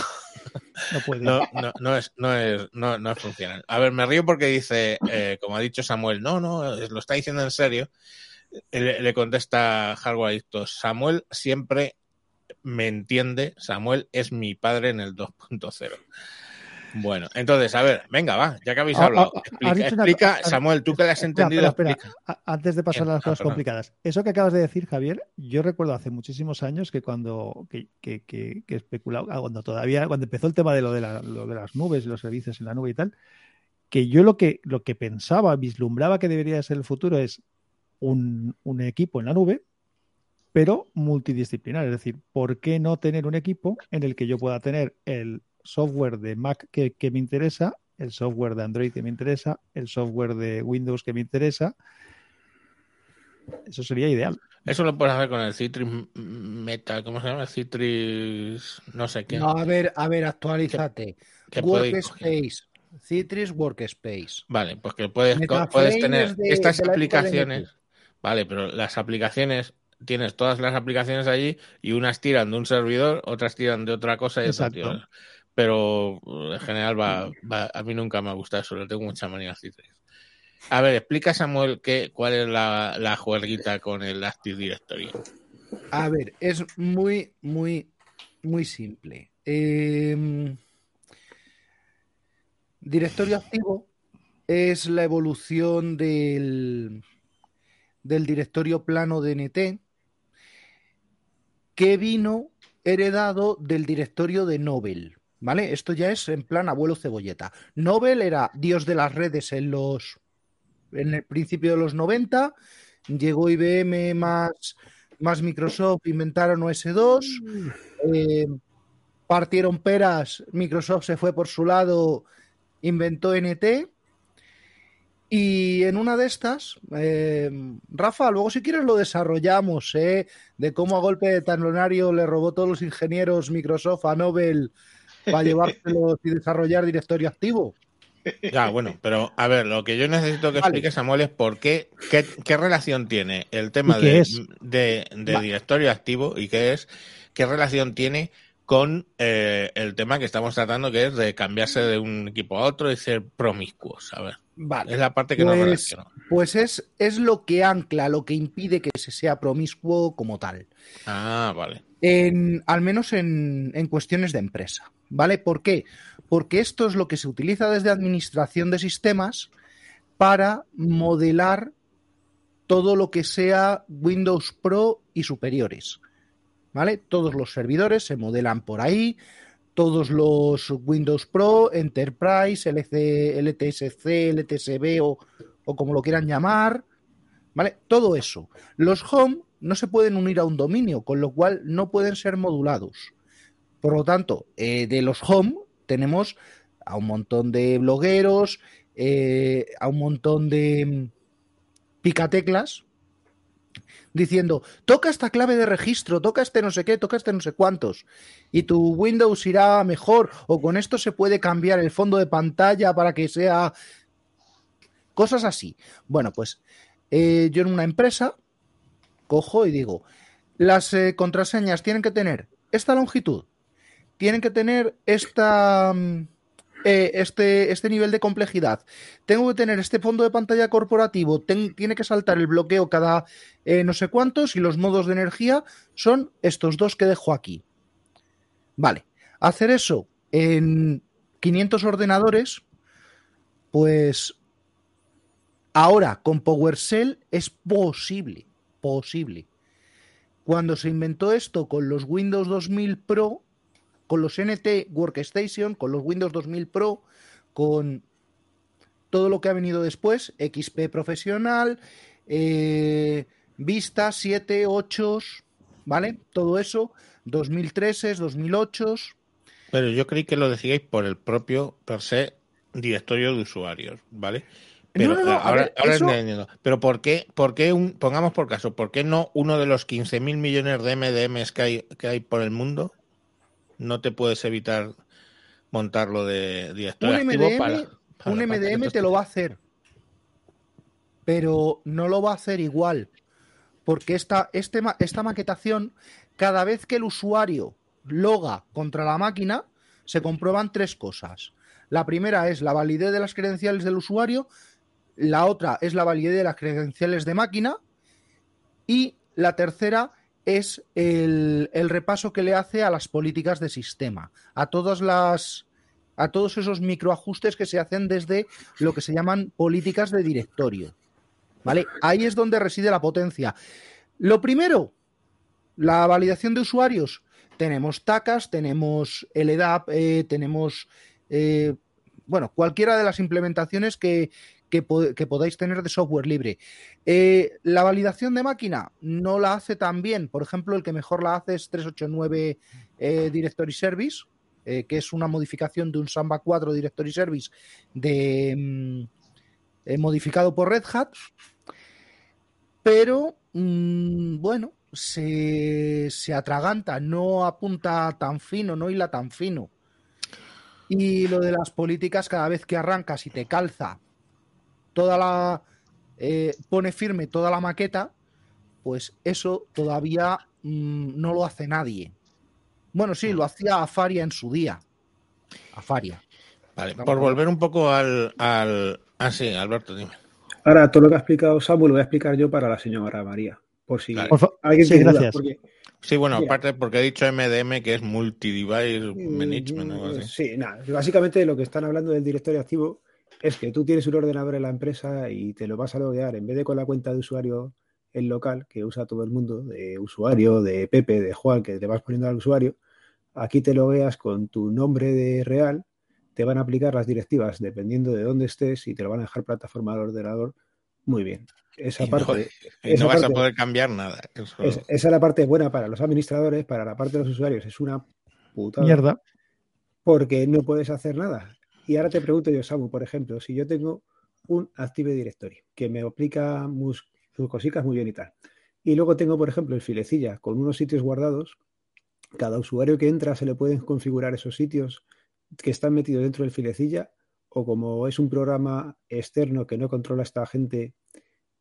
No puede. no, no, no es, no es, no, no es funcional. A ver, me río porque dice, eh, como ha dicho Samuel, no, no, lo está diciendo en serio. Le, le contesta Hardware Adictos, Samuel siempre me entiende, Samuel es mi padre en el 2.0. Bueno, entonces, a ver, venga, va, ya que habéis Ah, hablado, ah, explica, una explica, Samuel, tú que le has entendido, espera, espera. Antes de pasar a las ah, cosas perdón. complicadas. Eso que acabas de decir, Javier, yo recuerdo hace muchísimos años que cuando que, que, que, que especulaba, ah, cuando todavía, cuando empezó el tema de lo de, la- lo de las nubes y los servicios en la nube y tal, que yo lo que, lo que pensaba, vislumbraba que debería ser el futuro es un, un equipo en la nube, pero multidisciplinar. Es decir, ¿por qué no tener un equipo en el que yo pueda tener el software de Mac que, que me interesa, el software de Android que me interesa, el software de Windows que me interesa? Eso sería ideal. Eso lo puedes hacer con el Citrix Meta, ¿cómo se llama? Citrix, no sé qué. No, a ver, a ver, actualízate. coger. Workspace. Citrix Workspace. Vale, pues que puedes, puedes tener de- estas de aplicaciones. Vale, pero las aplicaciones, tienes todas las aplicaciones allí y unas tiran de un servidor, otras tiran de otra cosa y otras Exacto. tiran- Pero uh, en general va, va- a mí nunca me ha gustado eso, le tengo mucha manía. A ver, explica Samuel qué, cuál es la, la juerguita con el Active Directory. A ver, es muy, muy, muy simple. Eh, directorio activo es la evolución del, del directorio plano DNT que vino heredado del directorio de Nobel. ¿Vale? Esto ya es en plan abuelo cebolleta. Nobel era dios de las redes en los en el principio de los 90, llegó IBM más, más Microsoft, inventaron OS2, eh, partieron peras, Microsoft se fue por su lado, inventó NT. Y en una de estas, eh, Rafa, luego si quieres lo desarrollamos, ¿eh? de cómo a golpe de talonario le robó todos los ingenieros Microsoft a Nobel para llevárselos y desarrollar directorio activo. Ya, bueno, pero a ver, lo que yo necesito que Vale. explique Samuel es por qué, qué, qué relación tiene el tema ¿Y qué de, de, de directorio activo y qué es, qué relación tiene con eh, el tema que estamos tratando, que es de cambiarse de un equipo a otro y ser promiscuos. A ver, Vale. es la parte que no Pues, relaciono. pues es, es lo que ancla, lo que impide que se sea promiscuo como tal. Ah, vale. En, al menos en, en cuestiones de empresa. ¿Vale? ¿Por qué? Porque esto es lo que se utiliza desde administración de sistemas para modelar todo lo que sea Windows Pro y superiores. ¿Vale? Todos los servidores se modelan por ahí, todos los Windows Pro, Enterprise, LC, LTSC, LTSB o, o como lo quieran llamar, ¿vale? Todo eso. Los home no se pueden unir a un dominio, con lo cual no pueden ser modulados. Por lo tanto, eh, de los home tenemos a un montón de blogueros, eh, a un montón de mm, picateclas, diciendo, toca esta clave de registro, toca este no sé qué, toca este no sé cuántos, y tu Windows irá mejor, o con esto se puede cambiar el fondo de pantalla para que sea... Cosas así. Bueno, pues eh, yo en una empresa cojo y digo, las eh, contraseñas tienen que tener esta longitud, tienen que tener esta... mm, eh, este, este nivel de complejidad. Tengo que tener este fondo de pantalla corporativo. tiene que saltar el bloqueo cada eh, no sé cuántos y los modos de energía son estos dos que dejo aquí. Vale. Hacer eso en 500 ordenadores, pues ahora con PowerShell es posible. Posible. Cuando se inventó esto con los Windows 2000 Pro, con los NT Workstation, con los Windows 2000 Pro, con todo lo que ha venido después, XP profesional, eh, Vista 7, 8, ¿vale? Todo eso, 2003, 2008. Pero yo creí que lo decíais por el propio per se directorio de usuarios, ¿vale? Pero no, no, a ahora, ver, ahora eso- entendiendo. Pero ¿por qué, por qué un, pongamos por caso, ¿por qué no uno de los 15.000 millones de MDMs que hay, que hay por el mundo no te puedes evitar montarlo de director Un MDM, para, un para- MDM te lo va a hacer, pero no lo va a hacer igual, porque esta, este esta maquetación, cada vez que el usuario loga contra la máquina, se comprueban tres cosas. La primera es la validez de las credenciales del usuario, la otra es la validez de las credenciales de máquina y la tercera es el, el repaso que le hace a las políticas de sistema, a todas las a todos esos microajustes que se hacen desde lo que se llaman políticas de directorio. ¿Vale? Ahí es donde reside la potencia. Lo primero, la validación de usuarios. Tenemos TACAS, tenemos LDAP, eh, tenemos, eh, bueno, cualquiera de las implementaciones que, que, po- que podáis tener de software libre. Eh, la validación de máquina no la hace tan bien. Por ejemplo, el que mejor la hace es 389 eh, Directory Service, eh, que es una modificación de un Samba 4 Directory Service de, mm, eh, modificado por Red Hat. Pero, mm, bueno, se, se atraganta, no apunta tan fino, no hila tan fino. Y lo de las políticas, cada vez que arrancas y te calza toda la. eh, pone firme toda la maqueta, pues eso todavía mm, no lo hace nadie. Bueno, sí, lo hacía Afaria en su día. Afaria. Vale, por volver un poco al, al... Ah, sí, Alberto, dime. Ahora, todo lo que ha explicado Samuel lo voy a explicar yo para la señora María. Por si alguien sí, dudas, gracias. porque- Sí, bueno, Mira. aparte porque he dicho MDM, que es Multi-Device Management. o algo así. Sí, nada. Básicamente lo que están hablando del directorio activo es que tú tienes un ordenador en la empresa y te lo vas a loguear en vez de con la cuenta de usuario el local que usa todo el mundo, de usuario, de Pepe, de Juan, que te vas poniendo al usuario, aquí te logueas con tu nombre de real, te van a aplicar las directivas dependiendo de dónde estés y te lo van a dejar plataforma al ordenador muy bien. Esa Y parte, esa no vas a poder cambiar nada. Eso- es- esa es la parte buena para los administradores, para la parte de los usuarios es una putada Mierda. porque no puedes hacer nada. Y ahora te pregunto yo, Samu, por ejemplo, si yo tengo un Active Directory que me aplica mus- sus cositas muy bien y tal, y luego tengo, por ejemplo, el filecilla con unos sitios guardados, cada usuario que entra se le pueden configurar esos sitios que están metidos dentro del filecilla, o como es un programa externo que no controla esta gente,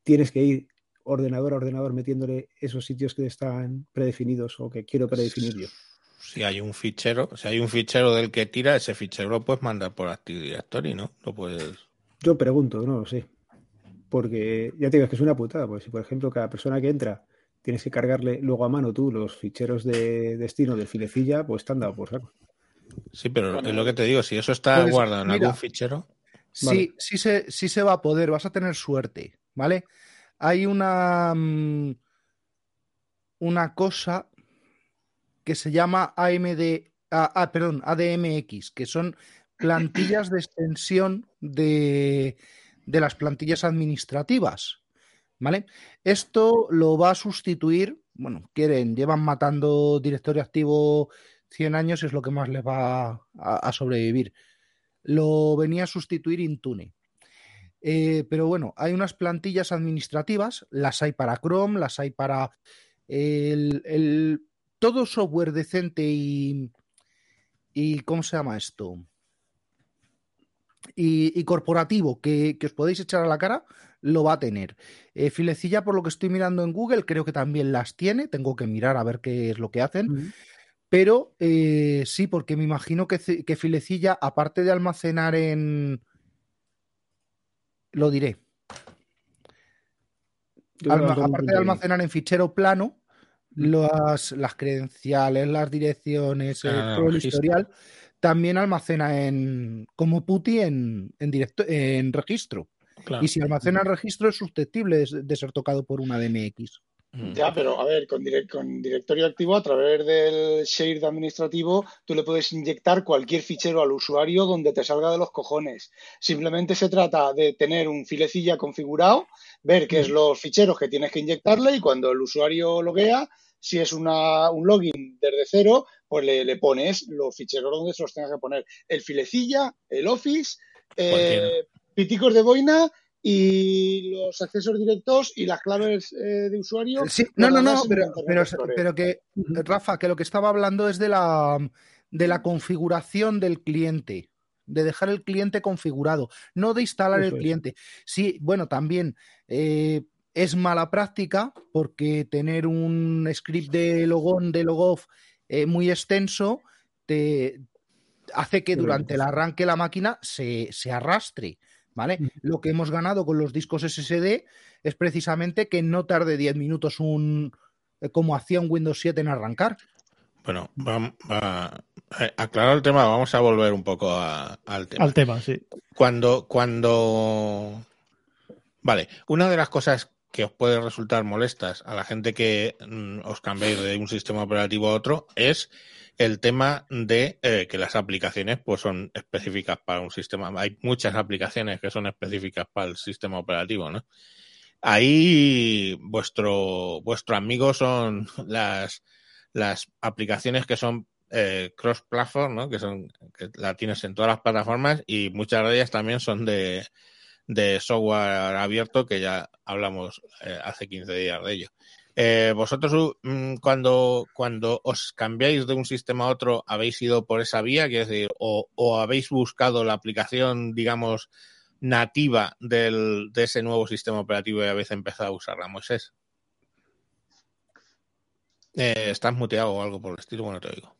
tienes que ir ordenador a ordenador metiéndole esos sitios que están predefinidos o que quiero predefinir yo. Si hay un fichero, si hay un fichero del que tira, ese fichero lo puedes mandar por Active Directory, ¿no? Lo puedes. Yo pregunto, no lo sé. Porque ya te digo, es que es una putada. Pues si, por ejemplo, cada persona que entra tienes que cargarle luego a mano tú los ficheros de destino del filecilla, pues te han dado por saco. Sí, pero es lo que te digo, si eso está Pues, guardado en mira, algún fichero, Sí, Vale. sí, se, sí se va a poder, vas a tener suerte, ¿vale? Hay una, mm, una cosa que se llama AMD, ah, ah, perdón, ADMX, que son plantillas de extensión de, de las plantillas administrativas, ¿vale? Esto lo va a sustituir, bueno, quieren, llevan matando directorio activo 100 años, es lo que más les va a, sobrevivir lo venía a sustituir Intune. Eh, pero bueno, hay unas plantillas administrativas, las hay para Chrome, las hay para el- todo software decente y, y ¿cómo se llama esto? Y, y corporativo que, que os podéis echar a la cara, lo va a tener. Eh, Filecilla, por lo que estoy mirando en Google, creo que también las tiene. Tengo que mirar a ver qué es lo que hacen. Pero eh, sí, porque me imagino que, Filecilla, aparte de almacenar en. Lo diré. Alma- aparte de almacenar en fichero plano, las, las credenciales, las direcciones, Ah, todo el registro. historial, también almacena en como PuTTY en, en, directo, en registro. claro. Y si almacena en registro es susceptible de, de ser tocado por una DMX. Ya, pero a ver, con, direct- con directorio activo, a través del shared administrativo, tú le puedes inyectar cualquier fichero al usuario donde te salga de los cojones. Simplemente se trata de tener un filecilla configurado, ver qué es los ficheros que tienes que inyectarle y cuando el usuario loguea, si es una, un login desde cero, pues le, le pones los ficheros donde se los tengas que poner. El filecilla, el Office, eh, piticos de boina y los accesos directos y las claves eh, de usuario. Sí, no, no, no, pero, pero, que, Rafa, que lo que estaba hablando es de la, de la configuración del cliente, de dejar el cliente configurado, no de instalar Eso el es. cliente. Sí, bueno, también eh, es mala práctica porque tener un script de logón, de logoff eh, muy extenso, te hace que durante el arranque la máquina se, se arrastre. ¿Vale? Lo que hemos ganado con los discos SSD es precisamente que no tarde 10 minutos un, eh, como hacía un Windows 7 en arrancar. Bueno, vam- va- eh, aclarado el tema, vamos a volver un poco a- al tema. Al tema, sí. Cuando, cuando. Vale, una de las cosas que os puede resultar molestas a la gente que mm, os cambiéis de un sistema operativo a otro es el tema de eh, que las aplicaciones pues son específicas para un sistema. Hay muchas aplicaciones que son específicas para el sistema operativo, ¿no? Ahí vuestro, vuestro amigo son [laughs] las, las aplicaciones que son eh, cross-platform, ¿no? Que son que la tienes en todas las plataformas y muchas de ellas también son de, de software abierto, que ya hablamos eh, hace 15 días de ello. Eh, vosotros mm, cuando, cuando os cambiáis de un sistema a otro, ¿habéis ido por esa vía? Quiero decir, o, o habéis buscado la aplicación, digamos, nativa del, de ese nuevo sistema operativo y habéis empezado a usarla, Moisés. Eh, ¿Estás muteado o algo por el estilo? Bueno, te oigo.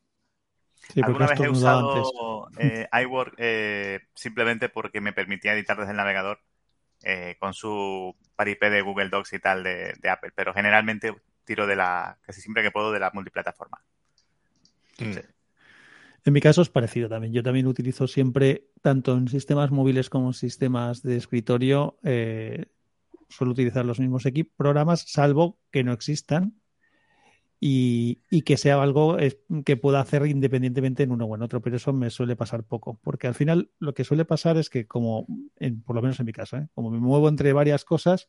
Sí, Alguna vez he usado eh, iWork eh, simplemente porque me permitía editar desde el navegador eh, con su paripé de Google Docs y tal de, de Apple, pero generalmente tiro de la, casi siempre que puedo, de la multiplataforma. Mm. En mi caso es parecido también. Yo también utilizo siempre, tanto en sistemas móviles como en sistemas de escritorio, suelo utilizar los mismos programas, salvo que no existan y, que sea algo es- que pueda hacer independientemente en uno o en otro, pero eso me suele pasar poco, porque al final lo que suele pasar es que como, en- por lo menos en mi caso, ¿eh? como me muevo entre varias cosas,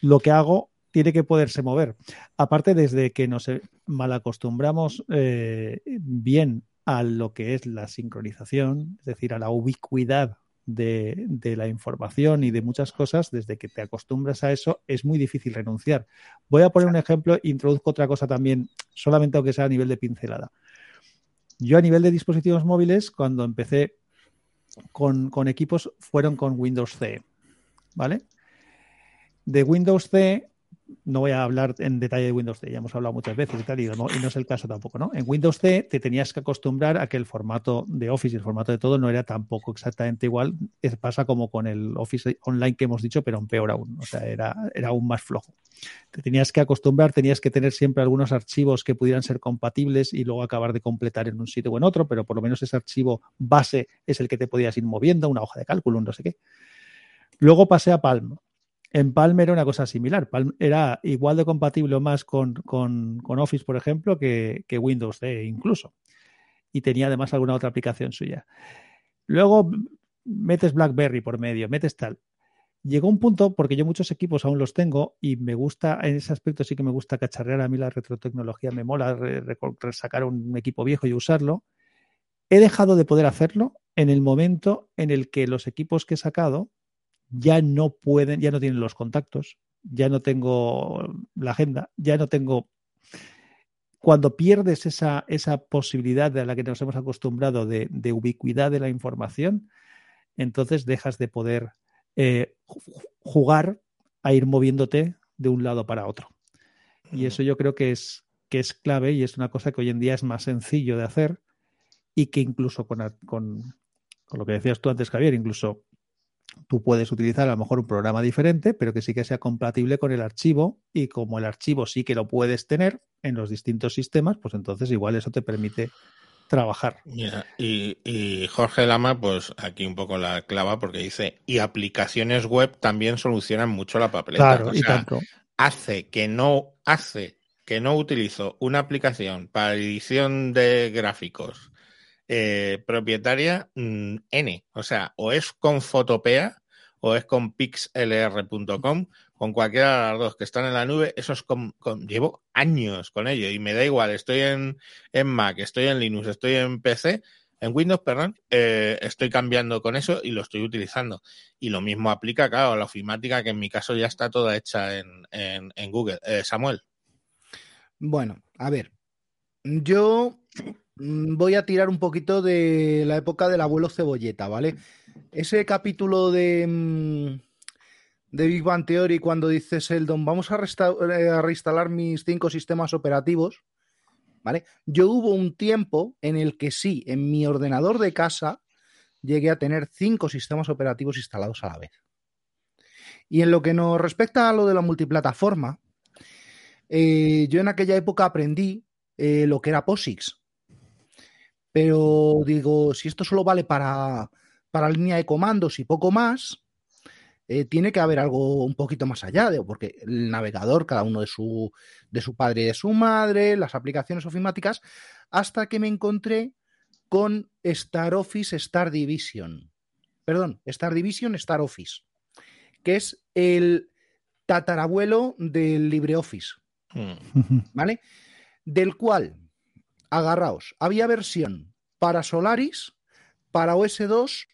lo que hago tiene que poderse mover. Aparte, desde que nos eh, malacostumbramos eh, bien a lo que es la sincronización, es decir, a la ubicuidad de, de la información y de muchas cosas, desde que te acostumbras a eso, es muy difícil renunciar. Voy a poner un ejemplo, introduzco otra cosa también, solamente aunque sea a nivel de pincelada. Yo a nivel de dispositivos móviles, cuando empecé con, con equipos, fueron con Windows CE, ¿vale? De Windows CE, no voy a hablar en detalle de Windows CE, ya hemos hablado muchas veces y tal, y no, es el caso tampoco, ¿no? En Windows CE te tenías que acostumbrar a que el formato de Office y el formato de todo no era tampoco exactamente igual. Es, pasa como con el Office Online que hemos dicho, pero en peor aún. O sea, era, era aún más flojo. Te tenías que acostumbrar, tenías que tener siempre algunos archivos que pudieran ser compatibles y luego acabar de completar en un sitio o en otro, pero por lo menos ese archivo base es el que te podías ir moviendo, una hoja de cálculo, un no sé qué. Luego pasé a Palm. En Palm era una cosa similar. Palm era igual de compatible más con, con, con Office, por ejemplo, que, Windows CE incluso. Y tenía además alguna otra aplicación suya. Luego metes BlackBerry por medio, metes tal. Llegó un punto, porque yo muchos equipos aún los tengo y me gusta, en ese aspecto sí que me gusta cacharrear a mí la retrotecnología, me mola sacar un equipo viejo y usarlo. He dejado de poder hacerlo en el momento en el que los equipos que he sacado ya no pueden, ya no tienen los contactos, ya no tengo la agenda, ya no tengo. Cuando pierdes esa, esa posibilidad de la que nos hemos acostumbrado de, de ubicuidad de la información, entonces dejas de poder eh, jugar a ir moviéndote de un lado para otro. Y eso yo creo que es, que es clave y es una cosa que hoy en día es más sencillo de hacer y que incluso con, con, con lo que decías tú antes, Javier, incluso tú puedes utilizar a lo mejor un programa diferente, pero que sí que sea compatible con el archivo y como el archivo sí que lo puedes tener en los distintos sistemas, pues entonces igual eso te permite trabajar. Mira, y, y, Jorge Lama, pues aquí un poco la clava porque dice, y aplicaciones web también solucionan mucho la papeleta. Claro, o y tanto. hace que no, hace que no utilizo una aplicación para edición de gráficos eh, propietaria mmm, N. O sea, o es con Fotopea o es con pixlr.com, con cualquiera de las dos que están en la nube, eso es con, con, llevo años con ello y me da igual, estoy en, en Mac, estoy en Linux, estoy en PC, En Windows, perdón, eh, estoy cambiando con eso y lo estoy utilizando. Y lo mismo aplica, claro, a la ofimática, que en mi caso ya está toda hecha en, en- en Google. Eh, Samuel. Bueno, a ver, yo mm, voy a tirar un poquito de la época del abuelo cebolleta, ¿vale? Ese capítulo de, mm, de Big Bang Theory cuando dice Sheldon, vamos eh, a reinstalar mis cinco sistemas operativos, ¿vale? Yo hubo un tiempo en el que sí, en mi ordenador de casa llegué a tener cinco sistemas operativos instalados a la vez. Y en lo que nos respecta a lo de la multiplataforma, eh, yo en aquella época aprendí eh, lo que era POSIX. Pero digo, si esto solo vale para, para línea de comandos y poco más, eh, tiene que haber algo un poquito más allá, porque el navegador, cada uno de su, de su padre y de su madre, las aplicaciones ofimáticas, hasta que me encontré con Star Office Star Division. Perdón, Star Division Star Office, que es el tatarabuelo del LibreOffice. Mm, ¿vale? Del cual, agarraos, había versión para Solaris, para OS2,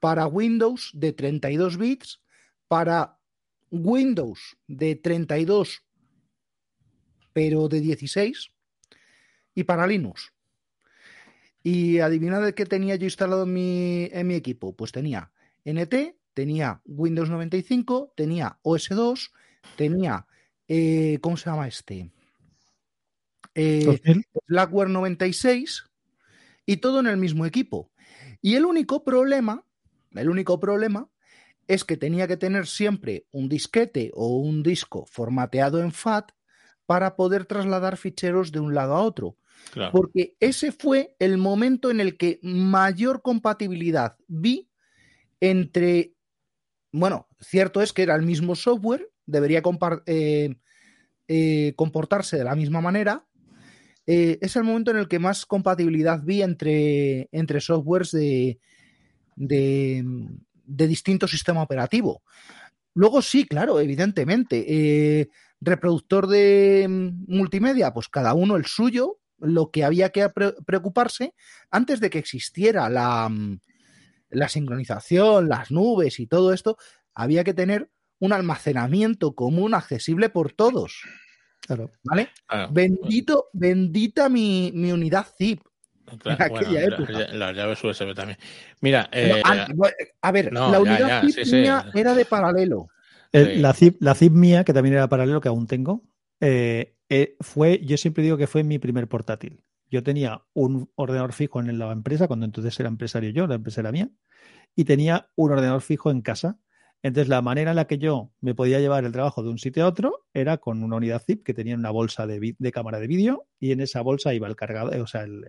para Windows de 32 bits, para Windows de 32, pero de 16, y para Linux. Y adivinad qué tenía yo instalado en mi, en mi equipo. Pues tenía NT, tenía Windows 95, tenía OS2, tenía, eh, ¿cómo se llama este? Eh, 2000. Blackware 96 y todo en el mismo equipo. Y el único problema, el único problema es que tenía que tener siempre un disquete o un disco formateado en FAT para poder trasladar ficheros de un lado a otro. claro. Porque ese fue el momento en el que mayor compatibilidad vi entre, bueno, cierto es que era el mismo software, debería eh, eh, comportarse de la misma manera. Eh, es el momento en el que más compatibilidad vi entre, entre softwares de, de, distinto sistema operativo. Luego sí, claro, evidentemente. eh, reproductor de mm, multimedia, pues cada uno el suyo, lo que había que pre- preocuparse antes de que existiera la, mm, la sincronización, las nubes y todo esto, había que tener un almacenamiento común accesible por todos. Claro. ¿Vale? Claro. Bendito, bendita mi, mi unidad zip. Claro, en [laughs] aquella bueno, época. la- las llaves USB también. Mira, eh, a ver, no, la unidad ya, zip sí, sí. mía era de paralelo. El- Sí. la, zip, la zip mía, que también era paralelo, que aún tengo, eh, eh, fue, yo siempre digo que fue mi primer portátil. Yo tenía un ordenador fijo en la empresa, cuando entonces era empresario yo, la empresa era mía, y tenía un ordenador fijo en casa. Entonces, la manera en la que yo me podía llevar el trabajo de un sitio a otro era con una unidad zip que tenía una bolsa de, de cámara de vídeo y en esa bolsa iba el cargador, o sea, el,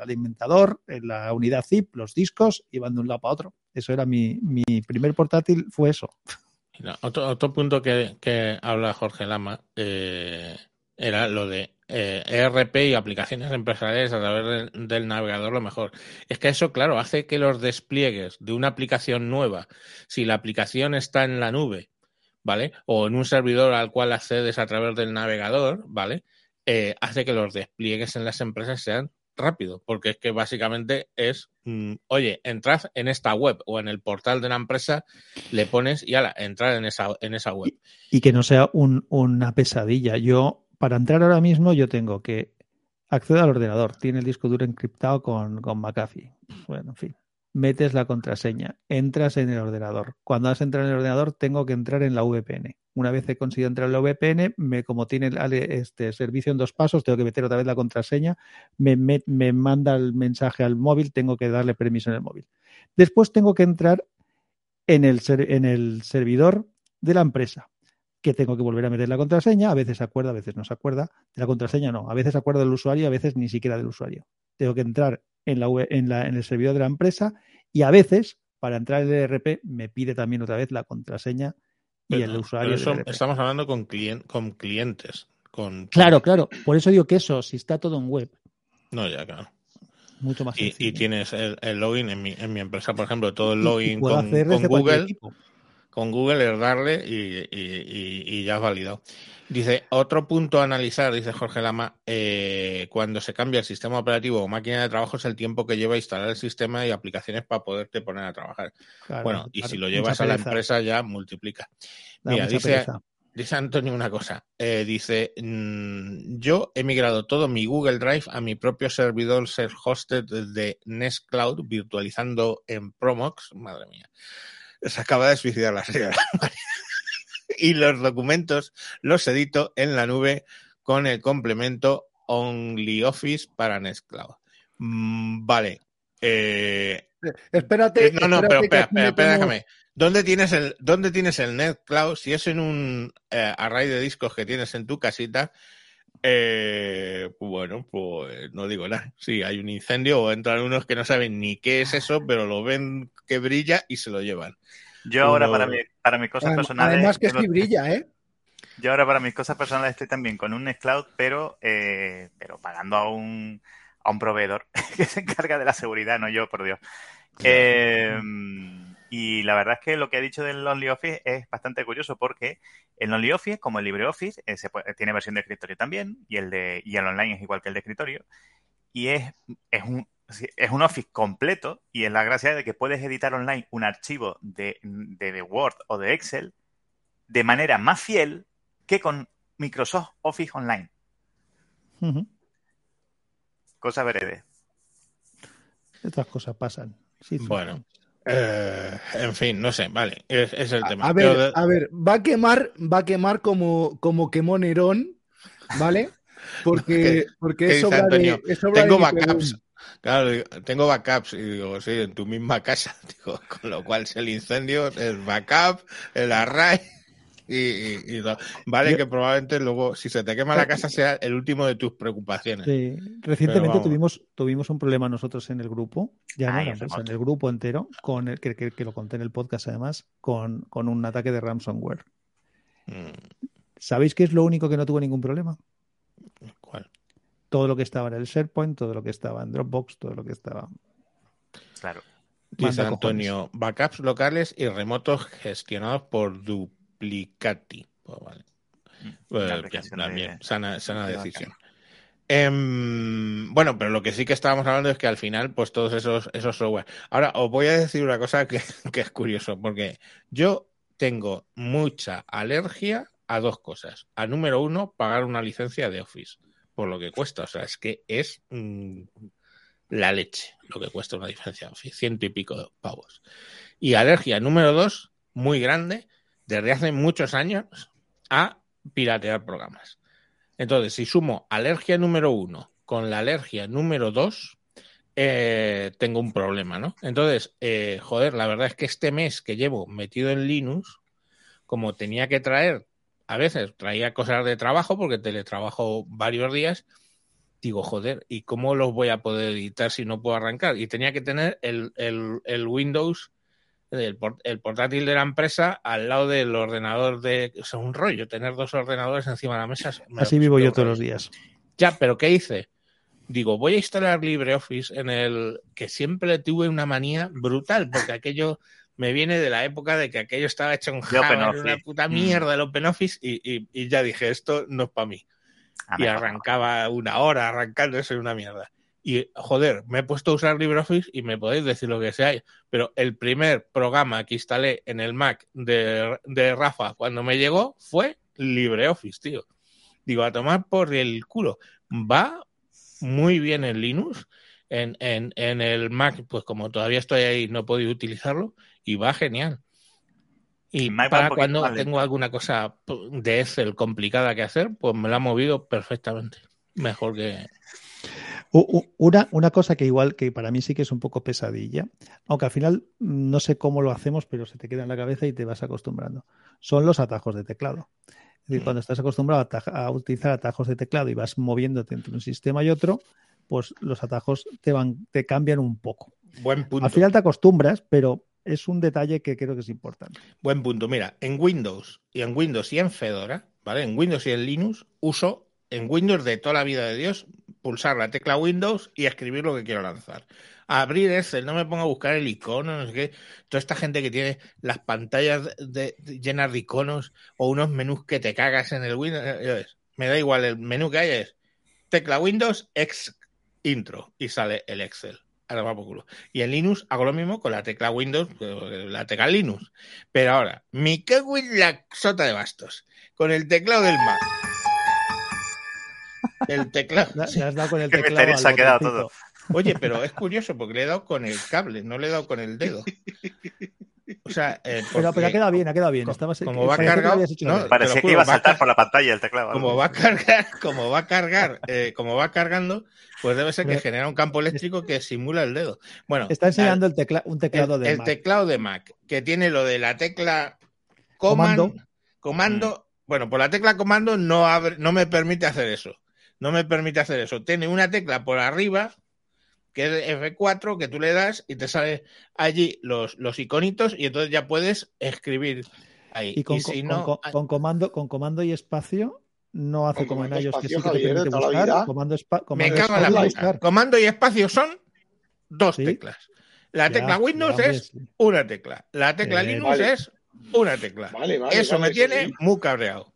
alimentador, en la unidad zip, los discos, iban de un lado para otro. Eso era mi, mi primer portátil, fue eso. Otro, otro punto que, que habla Jorge Lama eh, era lo de eh, ERP y aplicaciones empresariales a través de- del navegador lo mejor. Es que eso, claro, hace que los despliegues de una aplicación nueva, si la aplicación está en la nube, ¿vale? O en un servidor al cual accedes a través del navegador, ¿vale? Eh, hace que los despliegues en las empresas sean rápido, porque es que básicamente es, mm, oye, entrad en esta web o en el portal de una empresa, le pones y ala, entrar en esa, en esa web. y que no sea un- una pesadilla. Yo, para entrar ahora mismo, yo tengo que acceder al ordenador, tiene el disco duro encriptado con, con McAfee. Bueno, en fin. Metes la contraseña, entras en el ordenador. Cuando has entrado en el ordenador, tengo que entrar en la VPN. Una vez he conseguido entrar en la VPN, me, como tiene el- este servicio en dos pasos, tengo que meter otra vez la contraseña, me, me- me manda el mensaje al móvil, tengo que darle permiso en el móvil. Después tengo que entrar en el, en el servidor de la empresa que tengo que volver a meter la contraseña, a veces se acuerda, a veces no se acuerda, de la contraseña no, a veces se acuerda del usuario, a veces ni siquiera del usuario. Tengo que entrar en, la, en, la- en el servidor de la empresa y a veces, para entrar en el ERP, me pide también otra vez la contraseña y Pero- el pero usuario. eso del ERP. estamos hablando con, clien- con clientes. Con, Claro, claro. Por eso digo que eso, si está todo en web, No, ya, claro. mucho más Y, y tienes el, el login en mi, en mi empresa, por ejemplo, todo el login con, Google. equipo. Con Google es darle y, y- y- y ya has validado. Dice, otro punto a analizar, dice Jorge Lama, eh, cuando se cambia el sistema operativo o máquina de trabajo es el tiempo que lleva a instalar el sistema y aplicaciones para poderte poner a trabajar. Claro, bueno, y claro, si lo llevas a la empresa ya multiplica. da Mira, mucha dice, pereza. Dice Antonio una cosa. eh, dice, mm, yo he migrado todo mi Google Drive a mi propio servidor self-hosted de Nest Cloud, virtualizando en Promox. Madre mía. Se acaba de suicidar la señora. [laughs] y los documentos los edito en la nube con el complemento OnlyOffice para Nest Cloud. Mm, vale. Eh, Espérate. eh, no, no, pero espérate espera, espera, déjame. ¿Dónde tienes el, dónde tienes el NetCloud? Si es en un eh, array de discos que tienes en tu casita, eh, bueno, pues no digo nada. Sí, hay un incendio o entran unos que no saben ni qué es eso, pero lo ven que brilla y se lo llevan. Yo ahora Uno- para, mi- para mis cosas personales. Además que brilla, ¿eh? Yo ahora para mis cosas personales estoy también con un Nextcloud, pero, eh, pero pagando a un, a un proveedor [laughs] que se encarga de la seguridad, no yo, por Dios. Eh, y la verdad es que lo que ha dicho del OnlyOffice es bastante curioso porque el OnlyOffice, como el LibreOffice, eh, se puede- tiene versión de escritorio también y el, de, y el online es igual que el de escritorio. Y es, es, un, es un Office completo y es la gracia de que puedes editar online un archivo de, de, de Word o de Excel de manera más fiel que con Microsoft Office Online. Ujú. Cosa verede. Estas cosas pasan. Sí, sí. Bueno, eh, en fin, no sé, vale, es, es el tema. A ver, de- a ver, va a quemar, va a quemar como, como quemó Nerón, ¿vale? [laughs] Porque, porque ¿Qué es obra de, es obra tengo de backups. Claro, tengo backups y digo, sí, en tu misma casa. [laughs] Digo, con lo cual, si el incendio, el backup, el array y. Vale, Yo- que probablemente luego, si se te quema la casa, sea el último de tus preocupaciones. Sí, Recientemente tuvimos, tuvimos un problema nosotros en el grupo, ya no en el grupo entero, con el, que, que- que lo conté en el podcast además, con, con un ataque de ransomware. Mm, ¿Sabéis qué es lo único que no tuvo ningún problema? ¿Cuál? Todo lo que estaba en el SharePoint, todo lo que estaba en Dropbox, todo lo que estaba. Claro. Dice Antonio, backups locales y remotos gestionados por Duplicati. Pues vale. Una Eh, bien, de- bien, sana, sana de decisión. Em, bueno, pero lo que sí que estábamos hablando es que al final, pues todos esos, esos software. Ahora, os voy a decir una cosa que, [laughs] que es curioso, porque yo tengo mucha alergia a dos cosas. A número uno, pagar una licencia de Office, por lo que cuesta. O sea, es que es mm, la leche lo que cuesta una licencia de Office, ciento y pico de pavos. Y alergia número dos, muy grande, desde hace muchos años, a piratear programas. Entonces, si sumo alergia número uno con la alergia número dos, eh, tengo un problema, ¿no? Entonces, eh, joder, la verdad es que este mes que llevo metido en Linux, como tenía que traer, a veces traía cosas de trabajo, porque teletrabajo varios días, digo, joder, ¿y cómo los voy a poder editar si no puedo arrancar? Y tenía que tener el, Windows, el, el portátil de la empresa al lado del ordenador de... O sea, un rollo, tener dos ordenadores encima de la mesa. me Así vivo yo todos los días. Ya, pero ¿qué hice? Digo, voy a instalar LibreOffice en el que siempre tuve una manía brutal, porque aquello me viene de la época de que aquello estaba hecho en Java, era una puta Mm. mierda el OpenOffice, y, y- y ya dije, esto no es para mí. A Y mejor. arrancaba una hora arrancando, eso es una mierda. Y joder, me he puesto a usar LibreOffice y me podéis decir lo que sea, pero el primer programa que instalé en el Mac de, de Rafa cuando me llegó fue LibreOffice, tío. Digo, a tomar por el culo. Va muy bien en Linux. En, en, en el Mac, pues como todavía estoy ahí, no he podido utilizarlo y va genial. Y Mac para cuando tengo alguna cosa de Excel complicada que hacer, pues me la ha movido perfectamente. Mejor que. Una, una cosa que igual, que para mí sí que es un poco pesadilla, aunque al final mm, no sé cómo lo hacemos, pero se te queda en la cabeza y te vas acostumbrando, son los atajos de teclado. Es decir, Mm. cuando estás acostumbrado a utilizar atajos de teclado y vas moviéndote entre un sistema y otro, pues los atajos te van, te cambian un poco. Buen punto. Al final te acostumbras, pero es un detalle que creo que es importante. Buen punto. Mira, en Windows y en Windows y en Fedora, ¿vale? En Windows y en Linux uso en Windows de toda la vida de Dios pulsar la tecla Windows y escribir lo que quiero lanzar. abrir Excel, no me pongo a buscar el icono, no sé qué. Toda esta gente que tiene las pantallas de- llenas de iconos o unos menús que te cagas en el Windows. eh, Me da igual, el menú que hay es tecla Windows, ex intro y sale el Excel. Ahora va por culo. Y en Linux hago lo mismo con la tecla Windows, eh, la tecla Linux. Pero ahora, me cago la sota de bastos. Con el teclado del Mac. El teclado. Le, le has dado con el [laughs] Qué teclado. misterioso al ha quedado todo. Oye, pero es curioso porque le he dado con el cable, no le he dado con el dedo. O sea, eh, Pero, pero ha quedado bien, ha quedado bien. Estabas, como va parecía que lo cargado, no. Parecía que iba a saltar por la pantalla el teclado. como va a cargar, [laughs] como va a cargar, eh, como va cargando, pues debe ser que Pero- genera un campo eléctrico que simula el dedo. Bueno, Está enseñando el tecla, un el, teclado de el Mac. teclado de Mac, que tiene lo de la tecla command, Comando. comando. Bueno, por la tecla comando no, abre, no me permite hacer eso. No me permite hacer eso. Tiene una tecla por arriba, que es F4, que tú le das y te sale allí los, los iconitos y entonces ya puedes escribir ahí. Y con, Y si con- no, con- con comando, con comando y espacio no hace como en comando iOS que sí espacio, que te Javier, permite buscar. Comando, me comando cago en la buscar. Comando y espacio son dos Sí. teclas. La Ya, tecla ya, Windows es sí. una tecla. La tecla Eh, Linux vale. es una tecla. Vale, vale. Eso vale, me tiene sí. muy cabreado.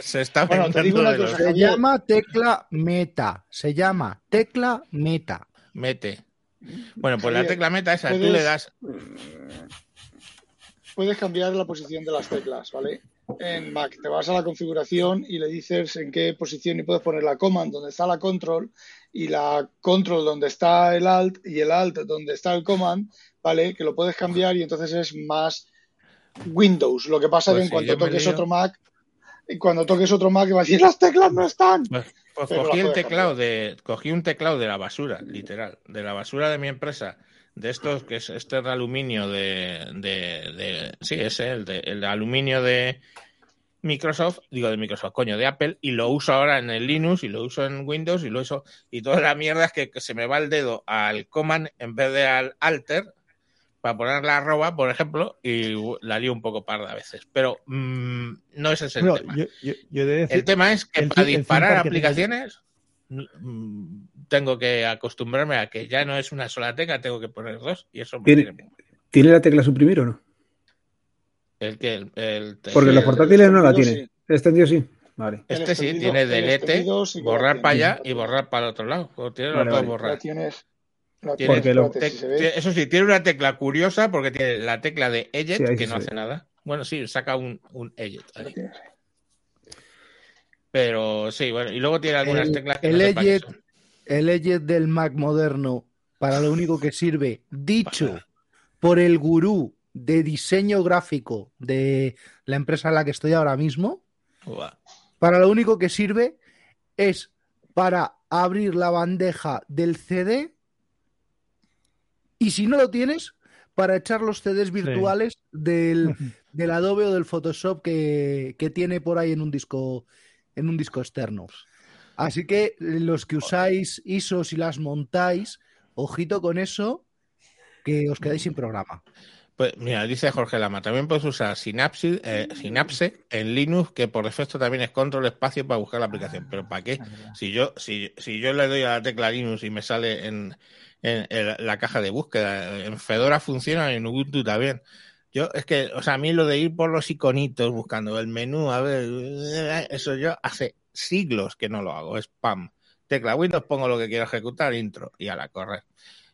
Se está Bueno, te digo una cosa. Se llama tecla meta. Se llama tecla meta. Mete. Bueno, pues la tecla meta esa, tú le das. Puedes cambiar la posición de las teclas, ¿vale? En Mac te vas a la configuración y le dices en qué posición y puedes poner la command donde está la control y la control donde está el alt y el alt donde está el command, ¿vale? Que lo puedes cambiar y entonces es más Windows. Lo que pasa Pues que en sí, cuanto toques lío. otro Mac, y cuando toques otro Mac va a decir las teclas no están. Pues, pues cogí el teclado de. Cogí un teclado de la basura, literal. De la basura de mi empresa. De estos que es este de aluminio de. de, de- sí, ese, el de, el de aluminio de Microsoft, digo de Microsoft, coño, de Apple, y lo uso ahora en el Linux y lo uso en Windows y lo uso. Y toda la mierda es que, que se me va el dedo al command en vez de al alter para poner la arroba, por ejemplo, y la lío un poco parda a veces. Pero mm, no ese es el Bueno, tema. yo, yo, yo he de decir, El tema es que el para disparar aplicaciones mm, tengo que acostumbrarme a que ya no es una sola tecla, tengo que poner dos y eso me Tiene- tiene ¿Tiene la tecla suprimir o no? el que el, el- Porque Sí, los el portátiles no la tiene. El extendido sí. Vale. Este sí tiene el delete, sí borrar tiene. para allá y borrar para el otro lado. O tiene Vale, los dos vale. borrar. Tienes. Porque lo- Te- te- eso sí, tiene una tecla curiosa porque tiene la tecla de Sí, ahí que sí no hace nada. Bueno, sí, saca un, un ahí. Pero sí, bueno, y luego tiene algunas El- teclas que el no. El Edge del Mac moderno para lo único que sirve, dicho por el gurú de diseño gráfico de la empresa en la que estoy ahora mismo, para lo único que sirve es para abrir la bandeja del CD y si no lo tienes, para echar los CDs virtuales del, [laughs] del Adobe o del Photoshop que, que tiene por ahí en un disco en un disco externo. Así que los que usáis ISOs y las montáis, ojito con eso, que os quedáis sin programa. Pues mira, dice Jorge Lama, también puedes usar Synapse, eh, Synapse en Linux, que por defecto también es control espacio para buscar la aplicación. Pero ¿para qué? Si yo, si, si yo le doy a la tecla Linux y me sale en, en- en la caja de búsqueda, en Fedora funciona, en Ubuntu también. Yo, es que, o sea, a mí lo de ir por los iconitos buscando el menú, a ver, eso yo hace siglos que no lo hago, es spam. Tecla Windows, pongo lo que quiero ejecutar, intro, y a la correr.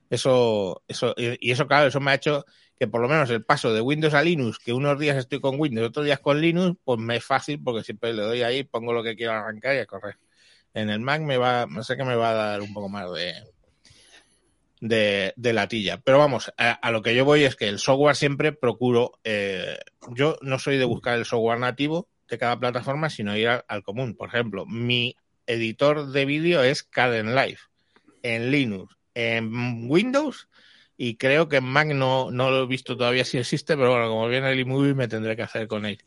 Eso, eso, y y eso, claro, eso me ha hecho que por lo menos el paso de Windows a Linux, que unos días estoy con Windows, otros días con Linux, pues me es fácil porque siempre le doy ahí, pongo lo que quiero arrancar y a correr. En el Mac me va, no sé que me va a dar un poco más de, de, latilla. Pero vamos, a, lo que yo voy es que el software siempre procuro, eh, yo no soy de buscar el software nativo de cada plataforma, sino ir al, al común. Por ejemplo, mi editor de vídeo es Caden Live en Linux, en Windows y creo que en Mac no, no lo he visto todavía si existe, pero bueno, como viene el iMovie me tendré que hacer con él.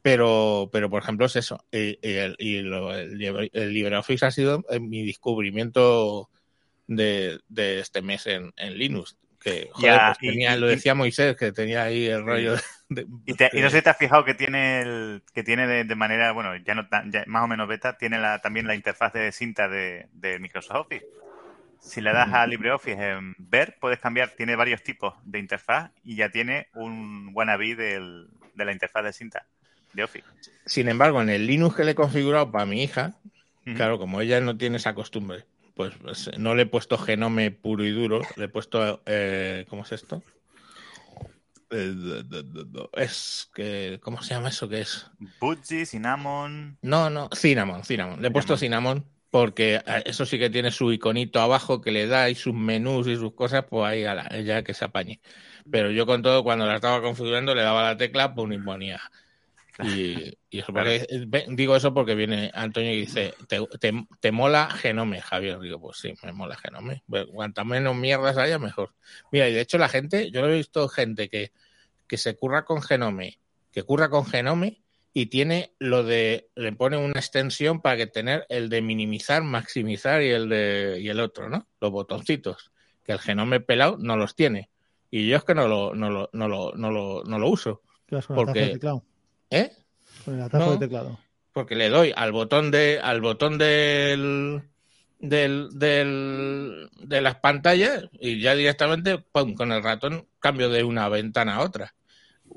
Pero, pero por ejemplo, es eso. Y, y el, y lo- el, libre- el LibreOffice ha sido eh, mi descubrimiento de, de este mes en, en Linux. Que joder, Ya, pues tenía, y- lo decía Moisés, que tenía ahí el rollo de. Y, te- y no de- sé si te has fijado que tiene el, que tiene de, de manera, bueno, ya no ya más o menos beta, tiene la, también la interfaz de cinta de, de Microsoft Office. Si le das a LibreOffice en ver, puedes cambiar, tiene varios tipos de interfaz y ya tiene un wannabe del, de la interfaz de cinta de Office. Sin embargo, en el Linux que le he configurado para mi hija, claro, como ella no tiene esa costumbre, pues, pues, no le he puesto genome puro y duro, le he puesto, eh, ¿cómo es esto? Eh, Es que, ¿cómo se llama eso que es? Budgie, Cinnamon. No, no, Cinnamon, Cinnamon. Le he puesto Cinnamon porque eh, eso sí que tiene su iconito abajo que le da y sus menús y sus cosas, pues ahí a la, ella que se apañe. Pero yo con todo, cuando la estaba configurando, le daba la tecla, pues y ponía. Y, y eso, porque- digo eso porque viene Antonio y dice, ¿te, te, te mola Genome, Javier? Digo, pues sí, me mola Genome. Pero Cuantas menos mierdas haya, mejor. Mira, y de hecho la gente, yo lo he visto gente que, que se curra con Genome, que curra con Genome y tiene lo de, le pone una extensión para que tener el de minimizar, maximizar y el de y el otro, ¿no? Los botoncitos, que el Genome pelado no los tiene. Y yo es que no lo, no lo, no lo, no lo, no lo uso. ¿Qué vas con el Porque- de teclado? ¿Eh? Con el atajo No. de teclado. porque le doy al botón de al botón del del, del de las pantallas y ya directamente pum, con el ratón cambio de una ventana a otra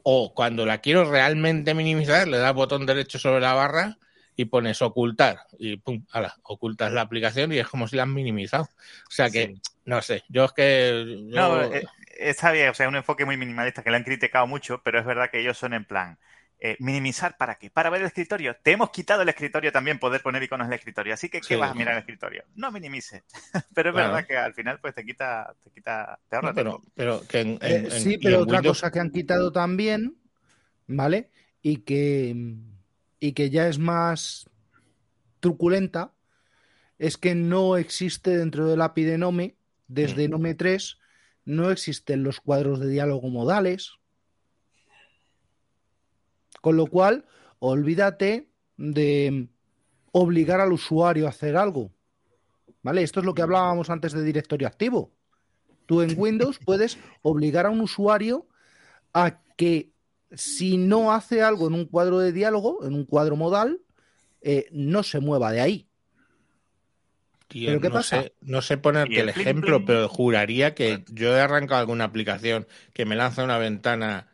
o cuando la quiero realmente minimizar le das botón derecho sobre la barra y pones ocultar y pum, ala, ocultas la aplicación y es como si la has minimizado o sea que Sí. no sé yo es que yo- No, eh, está bien, o sea, un enfoque muy minimalista que le han criticado mucho, pero es verdad que ellos son en plan. Eh, minimizar para qué? Para ver el escritorio. Te hemos quitado el escritorio también, poder poner iconos en el escritorio. Así que, ¿qué Sí. vas a mirar en el escritorio? No minimice. [laughs] pero es Claro. verdad que al final, pues te quita, te quita, te ahorra no, pero tiempo. pero que en, Eh, en- sí, pero en otra Windows- cosa que han quitado también, ¿vale? Y que, y que ya es más truculenta, es que no existe dentro del API de Nome, desde Mm. Nome 3, no existen los cuadros de diálogo modales. Con lo cual, olvídate de obligar al usuario a hacer algo. ¿Vale? Esto es lo que hablábamos antes de directorio activo. Tú en Windows [laughs] puedes obligar a un usuario a que si no hace algo en un cuadro de diálogo, en un cuadro modal, eh, no se mueva de ahí. Tío, ¿Pero qué no pasa? Sé, no sé ponerte ¿Y el el ejemplo, pero juraría que yo he arrancado alguna aplicación que me lanza una ventana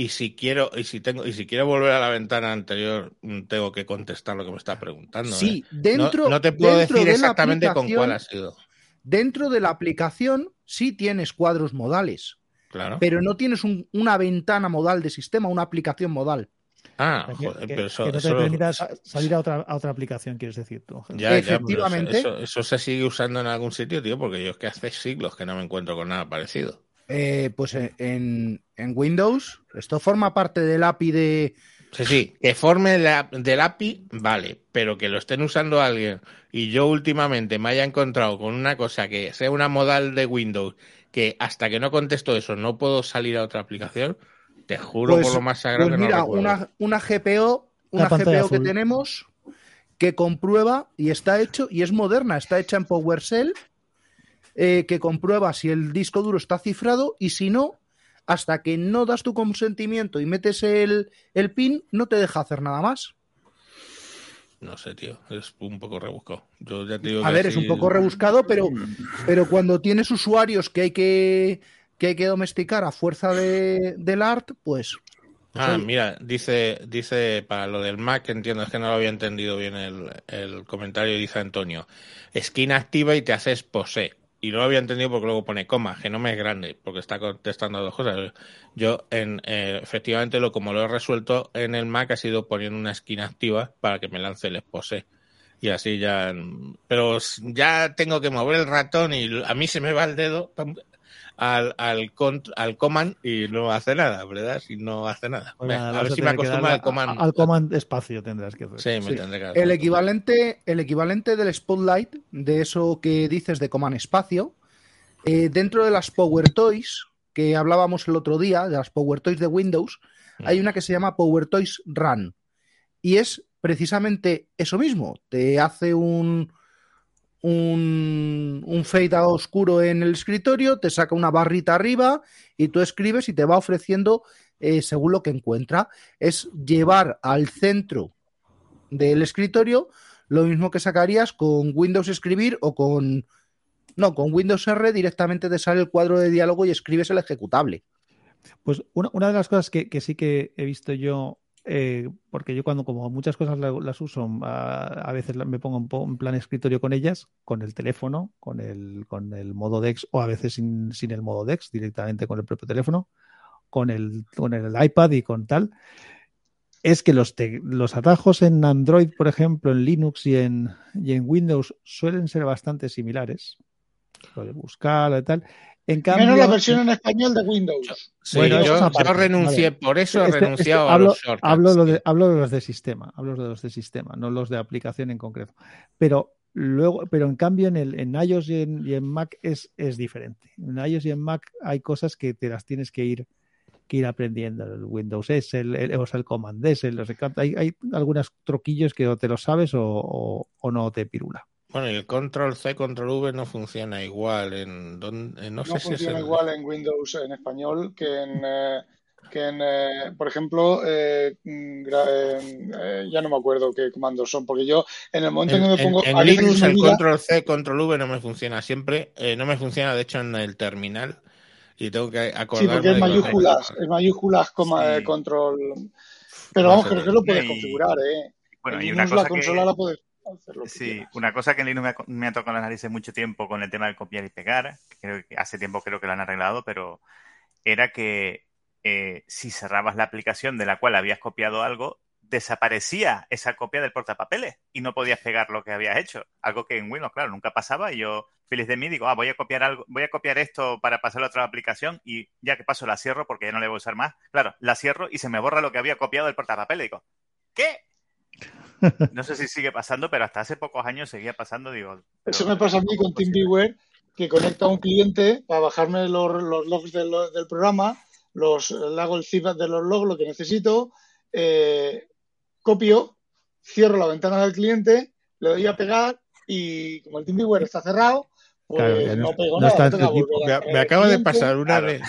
y si quiero y si tengo y si quiero volver a la ventana anterior mm, tengo que contestar lo que me está preguntando. sí, ¿eh? dentro, no, no te puedo decir de exactamente con cuál ha sido. Dentro de la aplicación sí tienes cuadros modales, Claro. pero no tienes un- una ventana modal de sistema, una aplicación modal. ah, Que- joder, que- pero eso, que no te eso- permita sa- salir a otra, a otra aplicación, quieres decir tú. ya, ya, pero eso- Efectivamente. eso, eso se sigue usando en algún sitio, tío, porque yo es que hace siglos que no me encuentro con nada parecido. Eh, pues eh, en, en Windows, esto forma parte del API de. Sí, sí, que forme la- del API, vale, pero que lo estén usando alguien. Y yo últimamente me haya encontrado con una cosa que sea una modal de Windows que hasta que no contesto eso no puedo salir a otra aplicación, te juro Pues- por lo más sagrado Pues que no mira, una, una GPO, una GPO que tenemos que comprueba y está hecho y es moderna, está hecha en PowerShell, eh, que comprueba si el disco duro está cifrado y si no, hasta que no das tu consentimiento y metes el, el pin, no te deja hacer nada más. No sé, tío, es un poco rebuscado. Yo ya te digo A que ver, es un poco rebuscado, pero, pero cuando tienes usuarios que hay que, que hay que domesticar a fuerza de, del art, pues Ah, oye. mira, dice, dice para lo del Mac, entiendo, es que no lo había entendido bien el, el comentario, dice Antonio. Esquina activa y te haces pose. Y no lo había entendido porque luego pone coma, genome es grande, porque está contestando dos cosas. Yo, en, eh, efectivamente, lo como lo he resuelto en el Mac ha sido poniendo una esquina activa para que me lance el expose. Y así ya. Pero ya tengo que mover el ratón y a mí se me va el dedo al, al, cont- al command y no hace nada, ¿verdad? Si no hace nada. Pues a ver si me acostumbro al command. Al command espacio tendrás que hacer. Sí, me Sí. tendré que El acostumbrar. equivalente, el equivalente del Spotlight, de eso que dices de Command Espacio, eh, dentro de las Power Toys, que hablábamos el otro día, de las Power Toys de Windows, hay una que se llama Power Toys Run. Y es precisamente eso mismo. Te hace un, un, un oscuro en el escritorio, te saca una barrita arriba y tú escribes y te va ofreciendo eh, según lo que encuentra. Es llevar al centro del escritorio lo mismo que sacarías con Windows Escribir o con No, con Windows R directamente te sale el cuadro de diálogo y escribes el ejecutable. Pues una, una de las cosas que, que sí que he visto yo, eh, porque yo cuando como muchas cosas la- las uso, a, a veces me pongo en, plan escritorio con ellas, con el teléfono, con el, con el modo DeX o a veces sin, sin el modo DeX, directamente con el propio teléfono, con el, con el iPad y con tal, es que los, los atajos en Android, por ejemplo, en Linux y en, y en Windows suelen ser bastante similares. Lo de buscar y tal. En cambio, Menos la versión en español de Windows. Sí, Bueno, yo, es aparte, yo renuncié, vale. por eso he Este- renunciado este- a hablo, los shortcuts. hablo lo de, tío. hablo de los de sistema, hablo de los de sistema, no los de aplicación en concreto. Pero luego, pero en cambio en el en iOS y en, y en Mac es, es diferente. En iOS y en Mac hay cosas que te las tienes que ir que ir aprendiendo. El Windows S, el, el- o sea, el Command S, el hay, hay algunos troquillos que o te los sabes o, o- o no te pirula. Bueno, y el control C, control V no funciona igual. En, don- en- no, No sé si es funciona igual en Windows en español que en, eh, que en eh, por ejemplo, eh, mm, eh, eh, ya no me acuerdo qué comandos son, porque yo en el momento en, En, que me pongo... en- Linux el control C, control V no me funciona siempre. eh, no me funciona, de hecho, en el terminal. Y tengo que Sí, acordarme porque es mayúsculas, es mayúsculas, coma, Sí. eh, control. Pero vamos, creo que lo puedes Y- configurar, ¿eh? Bueno, en y una cosa la que- consola la puedes hacer lo que Sí, quieras. una cosa que en Linux me ha, me ha tocado las narices mucho tiempo con el tema del copiar y pegar, que creo que hace tiempo creo que lo han arreglado, pero era que eh, si cerrabas la aplicación de la cual habías copiado algo, desaparecía esa copia del portapapeles y no podías pegar lo que habías hecho. Algo que en Windows, claro, nunca pasaba y yo, feliz de mí, digo, ah, voy a copiar algo, voy a copiar esto para pasarlo a otra aplicación y ya que paso la cierro porque ya no le voy a usar más. Claro, la cierro y se me borra lo que había copiado del portapapeles. Digo, ¿qué? [laughs] No sé si sigue pasando, pero hasta hace pocos años seguía pasando, digo. pero- Eso me pasa a mí con TeamViewer, que conecta a un cliente para bajarme los, los logs del, del programa, los, le hago el zip de los logs, lo que necesito, eh, copio, cierro la ventana del cliente, le doy a pegar y como el TeamViewer está cerrado, pues Claro, no- no, pego no nada. está a Me, me acaba de pasar una Claro. de.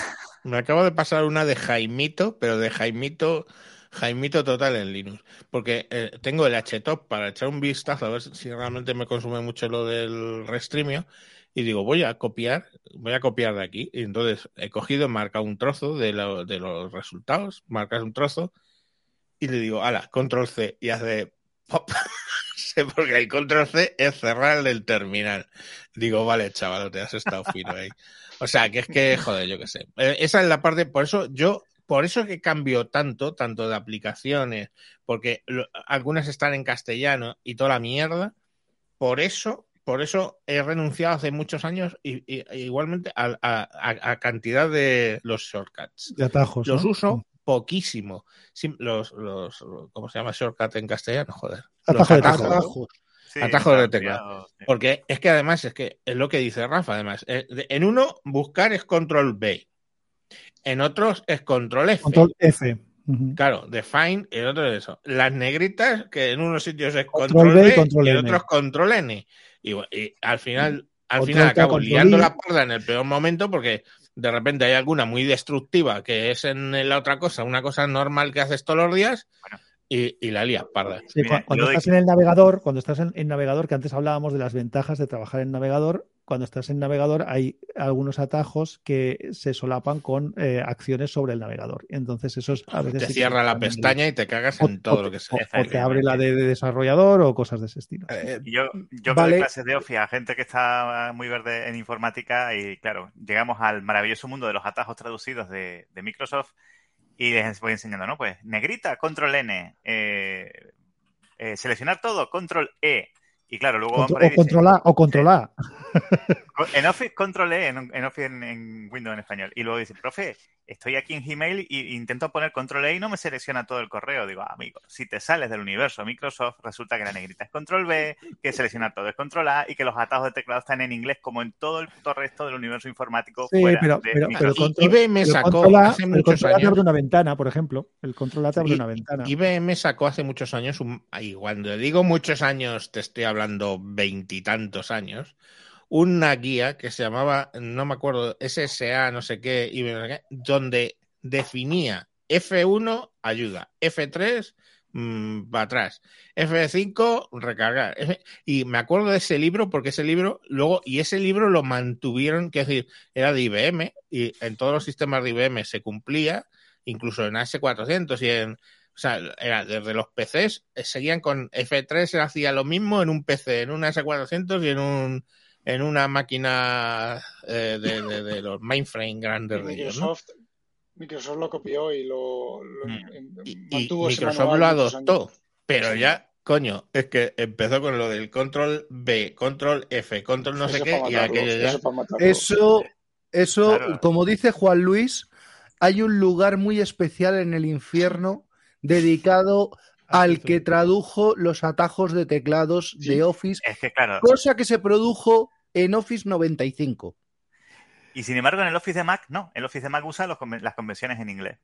Me acaba de pasar una de Jaimito, pero de Jaimito, Jaimito total en Linux. Porque eh, tengo el HTOP para echar un vistazo a ver si realmente me consume mucho lo del restreamio. Y digo, voy a copiar, voy a copiar de aquí. Y entonces he cogido, marcado un trozo de, lo- de los resultados, marcas un trozo, y le digo, ala, control C, y hace pop. [laughs] Porque el control C es cerrar el terminal. Digo, vale, chaval, te has estado fino ahí. O sea, que es que, joder, yo qué sé. Eh, Esa es la parte, por eso yo, por eso que cambio tanto, tanto de aplicaciones, porque lo- algunas están en castellano y toda la mierda. Por eso, por eso he renunciado hace muchos años y, y- e igualmente a, a- a- a cantidad de los shortcuts. De atajos. Los ¿no? uso poquísimo. Sim- los, los, ¿cómo se llama shortcut en castellano? Joder. Atajo Los teclado. atajos. Sí, Atajos de ampliado, sí. Porque es que además es que es lo que dice Rafa, además. eh, En uno, buscar es control B. En otros es control F. Control F. Claro, define, en otro es eso. Las negritas, que en unos sitios es Control control, B y B, control y en N. otros control N. Y, y al final, al Control final acabo liando I. la parda en el peor momento porque de repente hay alguna muy destructiva que es en la otra cosa, una cosa normal que haces todos los días Bueno. Y, y la lías parda. Sí, Mira, cuando estás en el navegador, cuando estás en, en navegador, que antes hablábamos de las ventajas de trabajar en navegador, cuando estás en navegador hay algunos atajos que se solapan con eh, acciones sobre el navegador. Entonces esos a veces Te sí cierra la pestaña y te cagas o- en todo o- lo que sea. o- o te abre la de, de desarrollador o cosas de ese estilo. Eh, Y yo, yo Vale. doy clases de Office a gente que está muy verde en informática y claro, llegamos al maravilloso mundo de los atajos traducidos de, de Microsoft y les voy enseñando, ¿no? Pues negrita, control N, eh, eh, seleccionar todo, control E. Y claro, luego van Contro- por ahí o y dicen, control A o control A. en Office, control E, en, en Office en, en Windows en español. Y luego dice, profe, estoy aquí en Gmail y intento poner control E y no me selecciona todo el correo. Digo, ah, amigo, si te sales del universo Microsoft, resulta que la negrita es control B, que seleccionar todo es control A y que los atajos de teclado están en inglés como en todo el puto resto del universo informático Sí, fuera pero, de pero, control, IBM pero sacó control A- hace el muchos control A te años. abre una ventana, por ejemplo. El control A te abre I- una ventana. IBM sacó hace muchos años, un, y cuando digo muchos años, te estoy hablando veintitantos años, una guía que se llamaba, no me acuerdo, SSA, no sé qué, qué, donde definía F1 ayuda, F3 mm, para atrás. F5, recargar. Y me acuerdo de ese libro porque ese libro, luego, y ese libro lo mantuvieron, que decir, era de IBM y en todos los sistemas de IBM se cumplía, incluso en AS400 y en, o sea, era desde los PCs, eh, seguían con F3, hacía lo mismo en un PC, en un AS400 y en un en una máquina eh, de, de- de los mainframe grandes de ellos, ¿no? Microsoft, Microsoft lo copió y lo, lo- Mm. Y, y mantuvo ese Microsoft lo adoptó, pero Sí. ya, coño, es que empezó con lo del control B, control F, control no sé qué, y aquello ya. eso. Eso, eso Claro. como dice Juan Luis, hay un lugar muy especial en el infierno dedicado al que tradujo los atajos de teclados Sí. de Office, Es que, claro, cosa que se produjo en Office 95. y sin embargo en el Office de Mac, no. El Office de Mac usa los conven- las convenciones en inglés.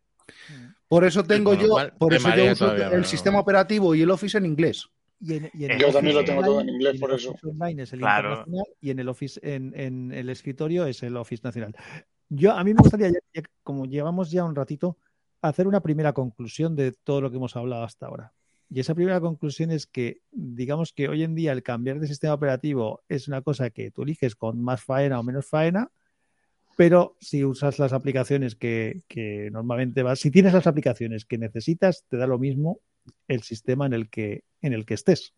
Por eso tengo yo, cual, por eso yo uso todavía el no- sistema operativo y el Office en inglés. Y en, y en Yo también lo tengo todo en inglés, por el eso. Office Online es el Claro. internacional y en el Office en, en el escritorio es el Office nacional. Yo a mí me gustaría, ya- ya- como llevamos ya un ratito, hacer una primera conclusión de todo lo que hemos hablado hasta ahora. Y esa primera conclusión es que, digamos que hoy en día el cambiar de sistema operativo es una cosa que tú eliges con más faena o menos faena, pero si usas las aplicaciones que, que normalmente vas, si tienes las aplicaciones que necesitas, te da lo mismo el sistema en el que, en el que estés.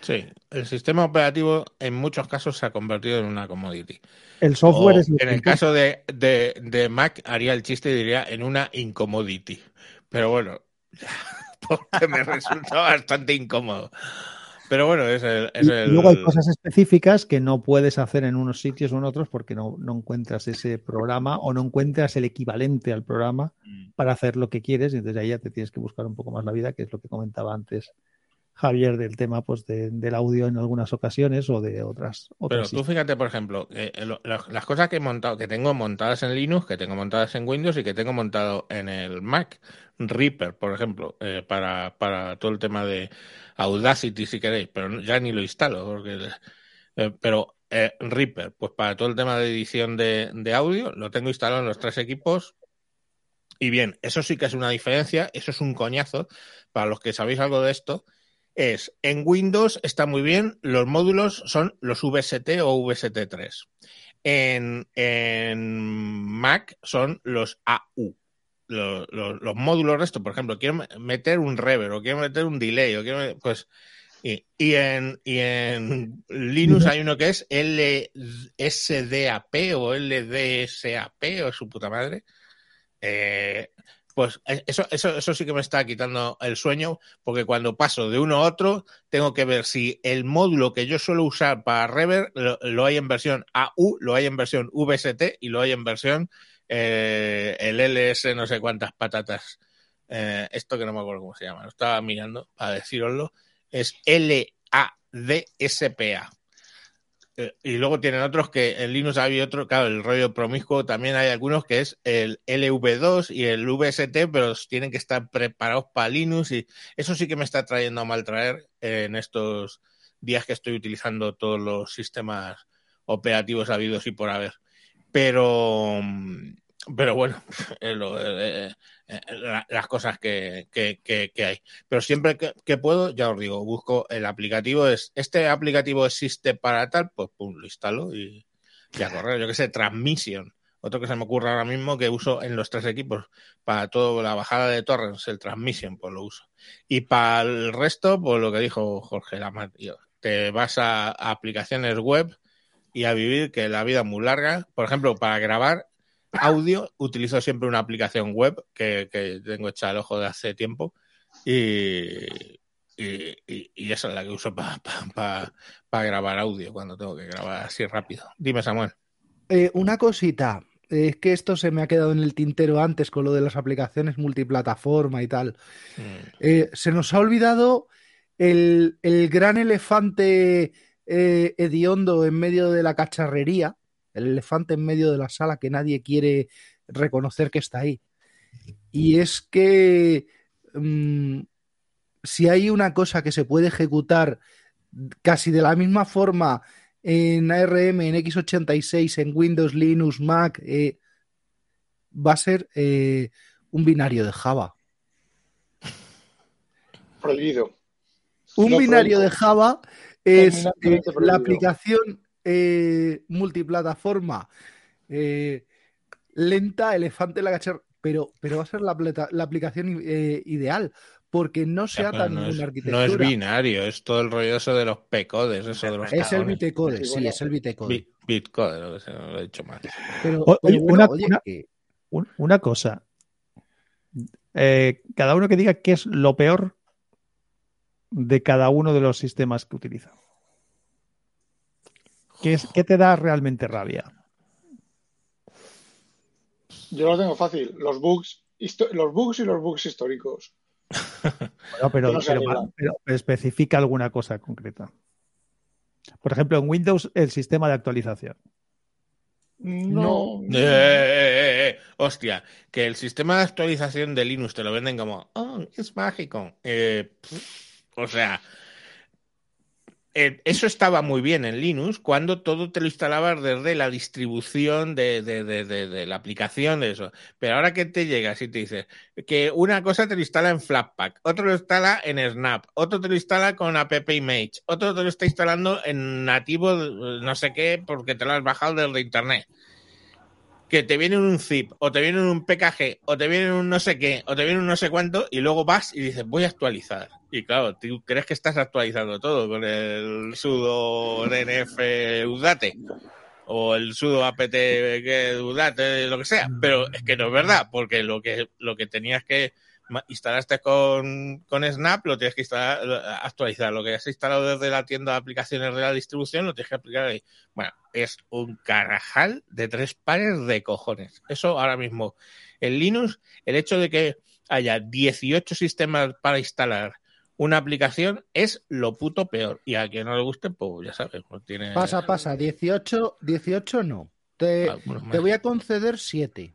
Sí, el sistema operativo en muchos casos se ha convertido en una commodity. El software O, es en el caso de, de- de Mac haría el chiste y diría en una incommodity. Pero bueno, [laughs] porque me resulta bastante incómodo. Pero bueno, es el... es Y, y el- luego hay cosas específicas que no puedes hacer en unos sitios o en otros porque no, no encuentras ese programa o no encuentras el equivalente al programa Mm. para hacer lo que quieres y entonces ahí ya te tienes que buscar un poco más la vida, que es lo que comentaba antes Javier del tema pues de- del audio en algunas ocasiones o de otras. Pero otras tú fíjate, por ejemplo, que lo- las, las cosas que he montado, que tengo montadas en Linux, que tengo montadas en Windows y que tengo montado en el Mac, Reaper, por ejemplo, eh, para, para todo el tema de Audacity, si queréis, pero ya ni lo instalo, porque, eh, pero eh, Reaper, pues para todo el tema de edición de, de audio, lo tengo instalado en los tres equipos. Y bien, eso sí que es una diferencia, eso es un coñazo, para los que sabéis algo de esto, es en Windows está muy bien, los módulos son los VST o VST3. En, en Mac son los AU. Los, los- los módulos de esto, por ejemplo, quiero me- meter un reverb o quiero meter un delay o quiero pues y, y en, y en Linux hay uno que es LSDAP o LDSAP o su puta madre. Eh, pues eh, eso, eso, eso sí que me está quitando el sueño, porque cuando paso de uno a otro, tengo que ver si el módulo que yo suelo usar para Reverb lo, lo hay en versión AU, lo hay en versión VST y lo hay en versión eh, el LS no sé cuántas patatas. Eh, esto que no me acuerdo cómo se llama, lo estaba mirando para deciroslo, es LADSPA. Eh, Y luego tienen otros que en Linux hay otro, claro, el rollo promiscuo también hay algunos que es el LV2 y el VST, pero tienen que estar preparados para Linux y eso sí que me está trayendo a mal traer en estos días que estoy utilizando todos los sistemas operativos habidos y por haber. Pero, mm, pero bueno, [laughs] lo- eh, eh, la- las cosas que, que- hay. Pero siempre que, puedo, ya os digo, busco el aplicativo. Es, este aplicativo existe para tal, pues pum, lo instalo y, y a. Yo que sé, Transmission. Otro que se me ocurre ahora mismo que uso en los tres equipos. Para toda la bajada de torrents, el Transmission, pues lo uso. Y para el resto, pues lo que dijo Jorge Lamar, tío. Te vas a, a aplicaciones web y a vivir, que la vida es muy larga. Por ejemplo, para grabar audio utilizo siempre una aplicación web que, que tengo hecha al ojo de hace tiempo y, y, y- y esa es la que uso para grabar audio cuando tengo que grabar así rápido. Dime, Samuel. Eh, una cosita, es que esto se me ha quedado en el tintero antes con lo de las aplicaciones multiplataforma y tal. Mm, Eh, se nos ha olvidado el, el gran elefante eh, hediondo en medio de la cacharrería, el elefante en medio de la sala que nadie quiere reconocer que está ahí. Y es que mm, si hay una cosa que se puede ejecutar casi de la misma forma en ARM, en x86, en Windows, Linux, Mac, eh, va a ser eh, un binario de Java. Prohibido. Un binario de Java es eh, la aplicación eh, multiplataforma eh, lenta, elefante en la cacharra, pero, pero va a ser la, pleta- la aplicación eh, ideal, porque no se Ya, ata no, ninguna arquitectura. no es binario, es todo el rollo eso de los P-codes, eso de los es el bitcode, Sí, es el bitcode. Bit- Bitcode, lo lo he dicho mal. Pero, O- pero oye, bueno, una- oye, una- que- Un- una cosa. Eh, cada uno que diga qué es lo peor de cada uno de los sistemas que utiliza. ¿Qué, es, qué te da realmente rabia? Yo lo tengo fácil. Los bugs, los bugs y los bugs históricos. [laughs] Bueno, pero, no pero- especifica alguna cosa concreta. Por ejemplo, en Windows, el sistema de actualización. No. Eh, eh, eh, hostia, que el sistema de actualización de Linux te lo venden como, oh, es mágico. Eh, pff, o sea, eso estaba muy bien en Linux cuando todo te lo instalabas desde la distribución de, de- de- de- de la aplicación de eso. Pero ahora que te llegas y te dices que una cosa te lo instala en Flatpak, otro lo instala en Snap, otro te lo instala con App Image, otro te lo está instalando en nativo eh, no sé qué porque te lo has bajado desde internet que te viene un zip, o te viene un PKG, o te viene un no sé qué, o te viene un no sé cuánto, y luego vas y dices, voy a actualizar. Y claro, tú crees que estás actualizando todo con el sudo DNF udate, o el sudo apt que udate, lo que sea, pero es que no es verdad, porque lo que, lo que tenías que instalaste con, con Snap, lo tienes que instalar, actualizar. Lo que has instalado desde la tienda de aplicaciones de la distribución, lo tienes que aplicar ahí. Bueno, es un carajal de tres pares de cojones. Eso ahora mismo. En Linux, el hecho de que haya 18 sistemas para instalar una aplicación es lo puto peor. Y a quien no le guste, pues ya sabes, pues tiene. pasa, pasa, 18, 18 no. Te, te voy a conceder 7.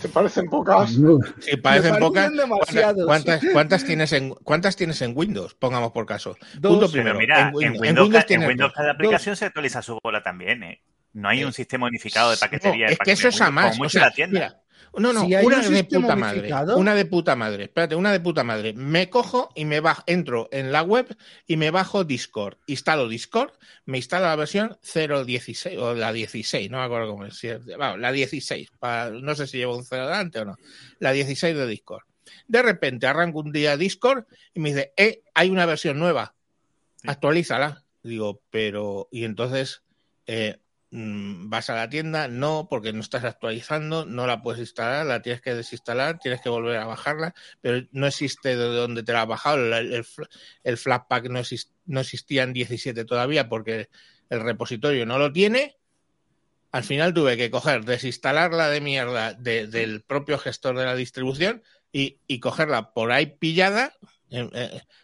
¿Te parecen pocas? No, Sí, parecen pocas. ¿Cuántas, cuántas, cuántas tienes en, ¿Cuántas tienes en Windows? Pongamos por caso. Dos. Punto Pero primero. mira, en en Windows, Windows, en Windows en Windows dos. cada aplicación se actualiza su bola también, ¿eh? No hay un sistema unificado de No, paquetería. de es que eso es a más. Windows, como O sea, la tienda. mira, no, no, Si una un de puta madre. Una de puta madre. Espérate, una de puta madre. Me cojo y me bajo, entro en la web y me bajo Discord. Instalo Discord, me instalo la versión 0.16 o la 16, no me acuerdo cómo es. la 16. para- no sé si llevo un 0 delante o no. La 16 de Discord. De repente arranco un día Discord y me dice, eh, hay una versión nueva. Actualízala. Digo, pero. Y entonces. eh, vas a la tienda, no, porque no estás actualizando, no la puedes instalar, la tienes que desinstalar, tienes que volver a bajarla, pero no existe de donde te la has bajado, el, el, fl- el Flatpak no, exis- no existía en 17 todavía porque el repositorio no lo tiene. Al final tuve que coger, desinstalarla de mierda de- del propio gestor de la distribución y, y cogerla por ahí pillada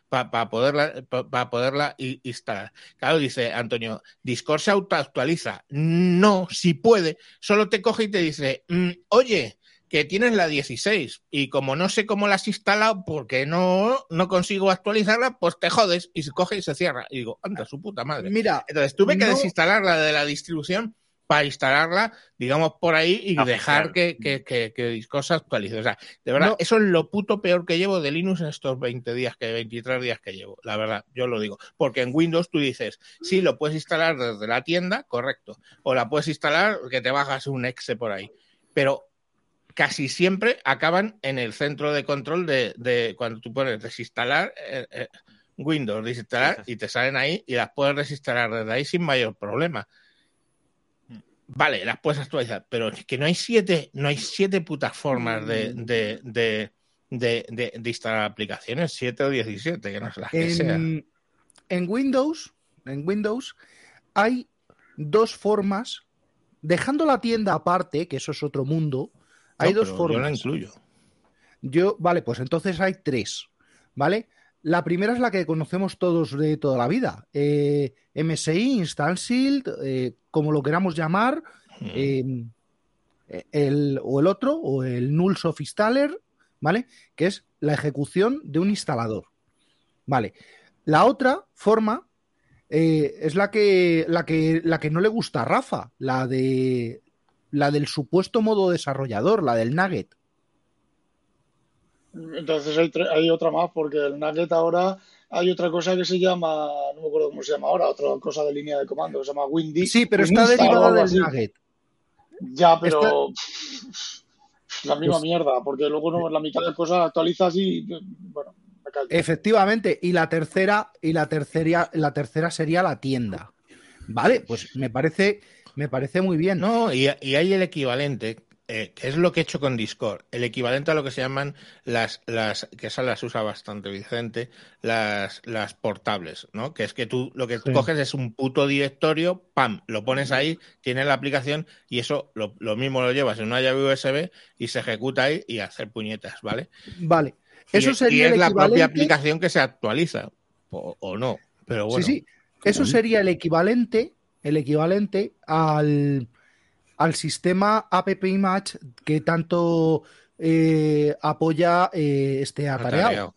para poderla, pa- pa poderla i- instalar. Claro, dice Antonio, Discord se autoactualiza. No, si puede. Solo te coge y te dice, "Mm, oye, que tienes la 16 y como no sé cómo la has instalado porque no, no consigo actualizarla, pues te jodes y se coge y se cierra. Y digo, anda, su puta madre. Mira, Entonces tuve que no- desinstalar la de la distribución para instalarla, digamos, por ahí y Oficial. dejar que, que, que, que Discord se actualice. O sea, de verdad, No. eso es lo puto peor que llevo de Linux en estos 20 días, que 23 días que llevo. La verdad, yo lo digo. Porque en Windows tú dices, sí, lo puedes instalar desde la tienda, correcto. O la puedes instalar que te bajas un exe por ahí. Pero casi siempre acaban en el centro de control de, de cuando tú pones desinstalar eh, eh, Windows, desinstalar y te salen ahí y las puedes desinstalar desde ahí sin mayor problema. Vale, las puedes actualizar, pero es que no hay siete, no hay siete putas formas de, de, de, de, de- de instalar aplicaciones, siete o diecisiete, que no sé las que sean. en, en Windows, en Windows hay dos formas, dejando la tienda aparte, que eso es otro mundo, hay No, dos pero Yo la formas. incluyo. Yo, vale, pues entonces hay tres, ¿vale? La primera es la que conocemos todos de toda la vida. Eh, MSI, Instant Shield, eh, como lo queramos llamar, eh, el, o el otro, o el Null Soft Installer, ¿vale? Que es la ejecución de un instalador. Vale. La otra forma eh, es la que, la, que, la que no le gusta a Rafa, la de la del supuesto modo desarrollador, la del Nugget. Entonces hay, otra más, porque el Nugget ahora hay otra cosa que se llama, no me acuerdo cómo se llama ahora, otra cosa de línea de comando, que se llama Windy. Sí, pero está derivada del así. Nugget. Ya, pero [laughs] la misma mierda, porque luego no, la mitad de cosas actualizas y bueno, me callo. Efectivamente, y la tercera, y la tercera, la tercera sería la tienda. Vale, pues me parece, me parece muy bien. No, y, y hay el equivalente, eh, es lo que he hecho con Discord, el equivalente a lo que se llaman las, las que esas las usa bastante Vicente, las, las portables, ¿no? Que es que tú lo que Sí. coges es un puto directorio, pam, lo pones ahí, tienes la aplicación y eso lo, lo mismo lo llevas en una llave USB y se ejecuta ahí y hacer puñetas, ¿vale? Vale. Eso y, sería y es el la equivalente. propia aplicación que se actualiza, o, o no, pero bueno. Sí, sí. Eso sería el equivalente, el equivalente al, al sistema App Image que tanto eh, apoya eh, este atareado. Atareado.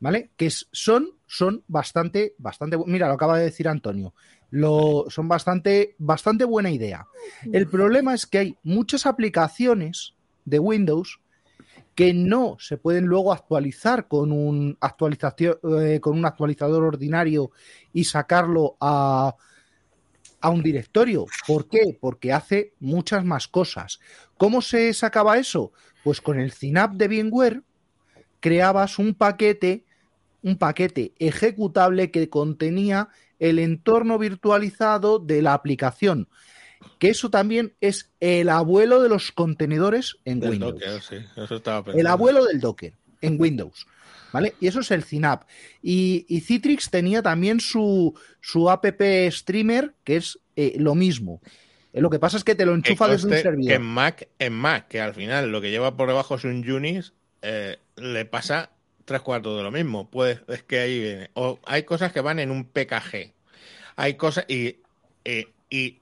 ¿Vale? Que es- son, son bastante, bastante. Mira, lo acaba de decir Antonio. Lo, son bastante, bastante buena idea. El problema es que hay muchas aplicaciones de Windows que no se pueden luego actualizar con un actualización eh, con un actualizador ordinario y sacarlo a, a un directorio. ¿Por qué? Porque hace muchas más cosas. ¿Cómo se sacaba eso? Pues con el Synapse de VMware creabas un paquete, un paquete ejecutable que contenía el entorno virtualizado de la aplicación. Que eso también es el abuelo de los contenedores en Del Windows. Docker, sí, eso estaba El abuelo del Docker en Windows. ¿Vale? Y eso es el Synapse. Y, y Citrix tenía también su, su app streamer, que es eh, lo mismo. Eh, Lo que pasa es que te lo enchufa desde un servidor. que en Mac, en Mac, que al final lo que lleva por debajo es un Unis, eh, le pasa tres cuartos de lo mismo. Pues es que ahí viene. O hay cosas que van en un PKG. Hay cosas y, y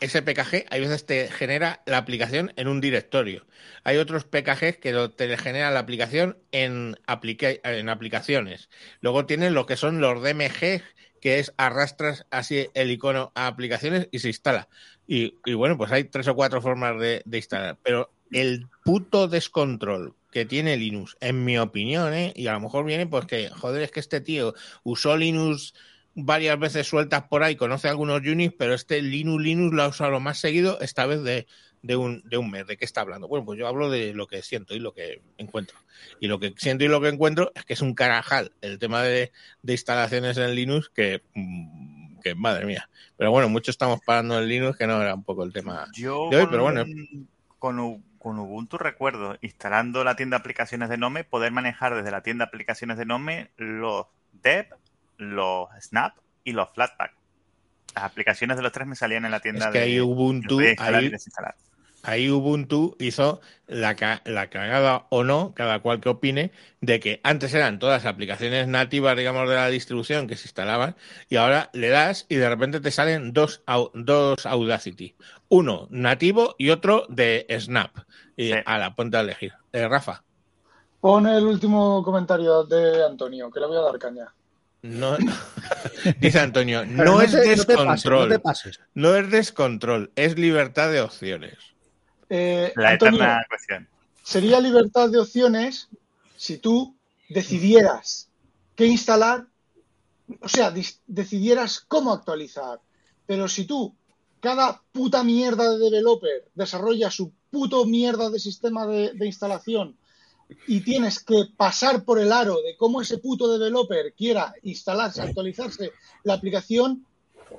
ese PKG hay veces te genera la aplicación en un directorio. Hay otros PKG que te genera la aplicación en, aplica- en aplicaciones. Luego tienen lo que son los DMG, que es arrastras así el icono a aplicaciones y se instala. Y, y bueno, pues hay tres o cuatro formas de, instalar. Pero el puto descontrol que tiene Linux, en mi opinión, ¿eh? y a lo mejor viene pues que, joder, es que este tío usó Linux varias veces sueltas por ahí, conoce algunos Unix, pero este Linux Linux lo ha usado lo más seguido, esta vez de, de, un, de un mes. ¿De qué está hablando? Bueno, pues yo hablo de lo que siento y lo que encuentro. Y lo que siento y lo que encuentro es que es un carajal el tema de, de instalaciones en Linux que, mm, que, madre mía. Pero bueno, mucho estamos parando en Linux, que no era un poco el tema Yo de hoy, con, pero bueno. con, con Ubuntu recuerdo, instalando la tienda de aplicaciones de Nome, poder manejar desde la tienda de aplicaciones de Nome los dev, los snap y los flatpak. Las aplicaciones de los tres me salían en la tienda Es que de ahí Ubuntu, ahí- ahí Ubuntu hizo la, ca- la cagada o no, cada cual que opine, de que antes eran todas aplicaciones nativas, digamos, de la distribución que se instalaban, y ahora le das y de repente te salen dos, au- dos Audacity. Uno nativo y otro de Snap. Y Sí. a la ponte a elegir. Eh, Rafa, Pon el último comentario de Antonio, que le voy a dar caña. No, [laughs] dice Antonio, no, es te- te pases, descontrol, no te pases. no es descontrol, es libertad de opciones. Eh, La Antonio, eterna cuestión. sería libertad de opciones si tú decidieras qué instalar, o sea, decidieras cómo actualizar. Pero si tú, cada puta mierda de developer desarrolla su puto mierda de sistema de, de instalación y tienes que pasar por el aro de cómo ese puto developer quiera instalarse, actualizarse la aplicación,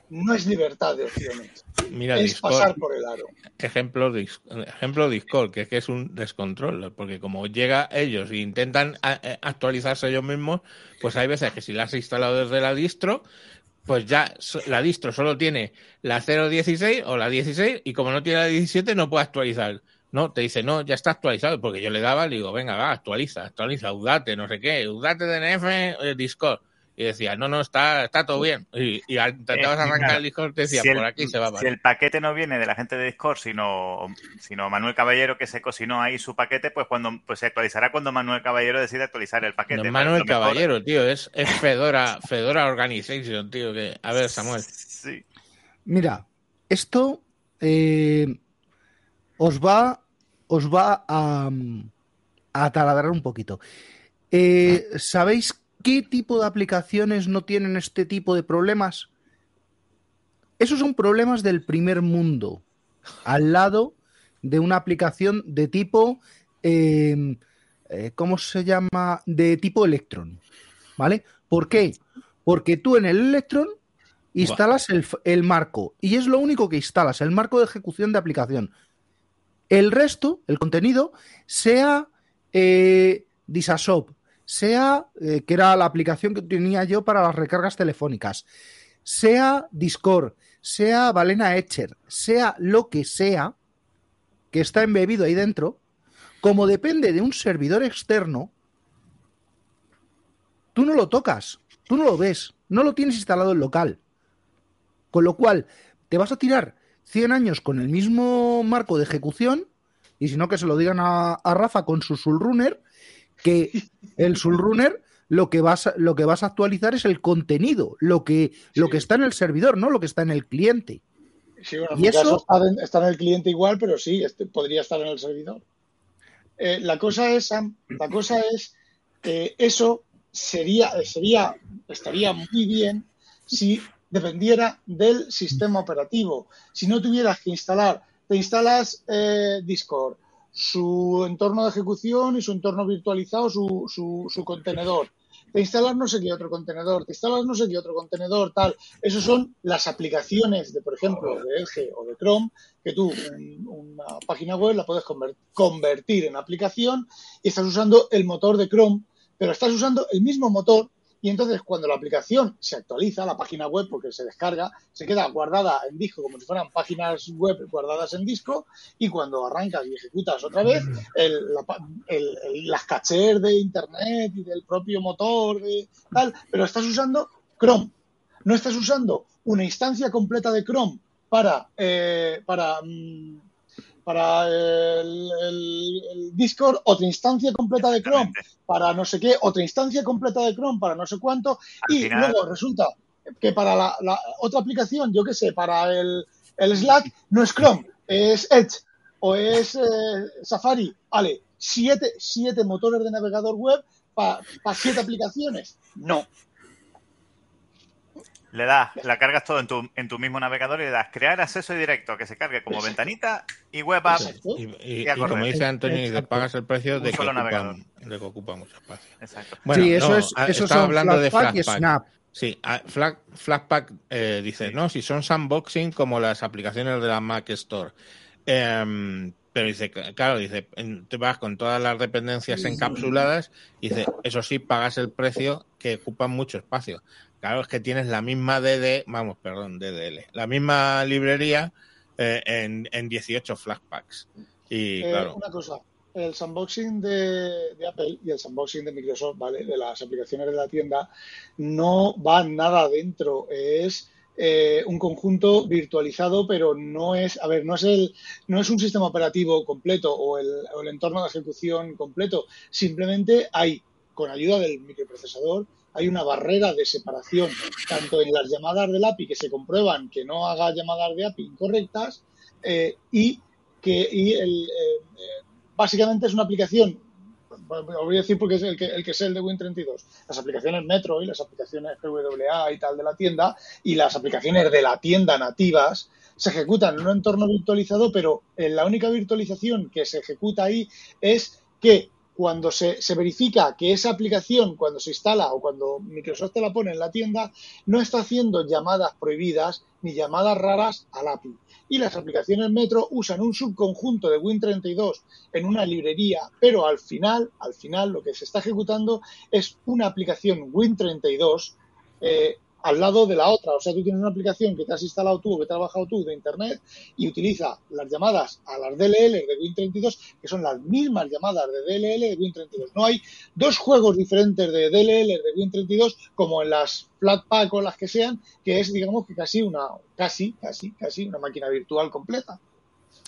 no es libertad de opciones, Mira, es Discord, pasar por el aro. ejemplo, ejemplo Discord, que es que es un descontrol, porque como llega ellos e intentan eh, actualizarse ellos mismos, pues hay veces que si la has instalado desde la distro, pues ya la distro solo tiene la 0.16 o la 16 y como no tiene la 17 no puede actualizar. No, te dice, no, ya está actualizado, porque yo le daba, le digo, venga, va, actualiza, actualiza, Udate, no sé qué, Udate DNF, eh, Discord. Y decía, no, no, está, está todo bien. Y, y intentabas Eh, arrancar el Discord, te decía, si, por el, aquí se va si el paquete no viene de la gente de Discord, sino, sino Manuel Caballero que se cocinó ahí su paquete, pues cuando pues se actualizará cuando Manuel Caballero decide actualizar el paquete. No Manuel mejor- Caballero, tío, es, es Fedora, Fedora Organization, tío. Que... A ver, Samuel. Sí. Mira, esto eh, os va, os va a, a taladrar un poquito. Eh, ¿Sabéis qué tipo de aplicaciones no tienen este tipo de problemas? Esos son problemas del primer mundo, al lado de una aplicación de tipo, eh, eh, ¿cómo se llama? De tipo Electron, ¿vale? ¿Por qué? Porque tú en el Electron instalas el, el marco y es lo único que instalas, el marco de ejecución de aplicación. El resto, el contenido, sea eh, Disashop, sea, eh, que era la aplicación que tenía yo para las recargas telefónicas, sea Discord, sea Valena Etcher, sea lo que sea que está embebido ahí dentro, como depende de un servidor externo, tú no lo tocas, tú no lo ves, no lo tienes instalado en local. Con lo cual, te vas a tirar 100 años con el mismo marco de ejecución, y si no, que se lo digan a, a Rafa con su Sulrunner, que el Sulrunner lo que vas a, lo que vas a actualizar es el contenido, lo que, lo que está en el servidor, no lo que está en el cliente. Sí, bueno, en ¿Y eso? caso está, en- está en el cliente igual, pero sí, este, podría estar en el servidor. Eh, la cosa es, Sam, la cosa es eso sería, sería, estaría muy bien si dependiera del sistema operativo. Si no tuvieras que instalar, te instalas eh, Discord, su entorno de ejecución y su entorno virtualizado, su, su, contenedor. Te instalas no sé qué otro contenedor, te instalas no sé qué otro contenedor, tal. Esas son las aplicaciones de, por ejemplo, de Edge o de Chrome, que tú un- una página web la puedes conver- convertir en aplicación y estás usando el motor de Chrome, pero estás usando el mismo motor y entonces cuando la aplicación se actualiza, la página web, porque se descarga, se queda guardada en disco como si fueran páginas web guardadas en disco y cuando arrancas y ejecutas otra vez, el- la el- las cachés de internet y del propio motor, de tal, pero estás usando Chrome. No estás usando una instancia completa de Chrome para, eh, para, mm, para el, el- el Discord, otra instancia completa de Chrome para no sé qué, otra instancia completa de Chrome para no sé cuánto, Al y final- luego resulta que para la, la otra aplicación, yo qué sé, para el, el Slack, no es Chrome, es Edge o es eh, Safari. Vale, siete, siete motores de navegador web para siete aplicaciones. No. Le das, la cargas todo en tu, en tu mismo navegador y le das crear acceso directo, que se cargue como Exacto. ventanita y web app. Y, y- como dice Antonio, dice, Exacto. pagas el precio de que, ocupa, de que ocupa mucho espacio. Exacto. Bueno, sí, eso no, es, eso estaba hablando de Flatpak y. Snap. Sí, Flag, Flatpak eh, dice, Sí. no, si son sandboxing como las aplicaciones de la Mac Store. Em, pero dice, claro, dice, en- te vas con todas las dependencias encapsuladas y dice, eso sí, pagas el precio que ocupan mucho espacio. Claro, es que tienes la misma DD, vamos, perdón, DDL, la misma librería eh, en, en 18 Flatpaks. Y Eh, claro, Una cosa, el sandboxing de, de Apple y el sandboxing de Microsoft, ¿vale? De las aplicaciones de la tienda, no va nada adentro. Es eh, un conjunto virtualizado, pero no es, a ver, no es el, no es un sistema operativo completo o el, o el entorno de ejecución completo. Simplemente hay, con ayuda del microprocesador, hay una barrera de separación, tanto en las llamadas del API que se comprueban que no haga llamadas de API incorrectas, eh, y que eh, eh, básicamente es una aplicación, lo voy a decir porque es el que, el que es el de Win32, las aplicaciones Metro y las aplicaciones PWA y tal de la tienda y las aplicaciones de la tienda nativas se ejecutan en un entorno virtualizado, pero la única virtualización que se ejecuta ahí es que cuando se, se verifica que esa aplicación, cuando se instala o cuando Microsoft te la pone en la tienda, no está haciendo llamadas prohibidas ni llamadas raras al API. Y las aplicaciones Metro usan un subconjunto de Win32 en una librería, pero al final, al final lo que se está ejecutando es una aplicación Win32 eh, al lado de la otra. O sea, tú tienes una aplicación que te has instalado tú que te has bajado tú de Internet y utiliza las llamadas a las DLL de Win32, que son las mismas llamadas de DLL de Win32. No hay dos juegos diferentes de DLL de Win32 como en las Flatpak o las que sean, que es, digamos, que casi una, casi, casi, casi una máquina virtual completa.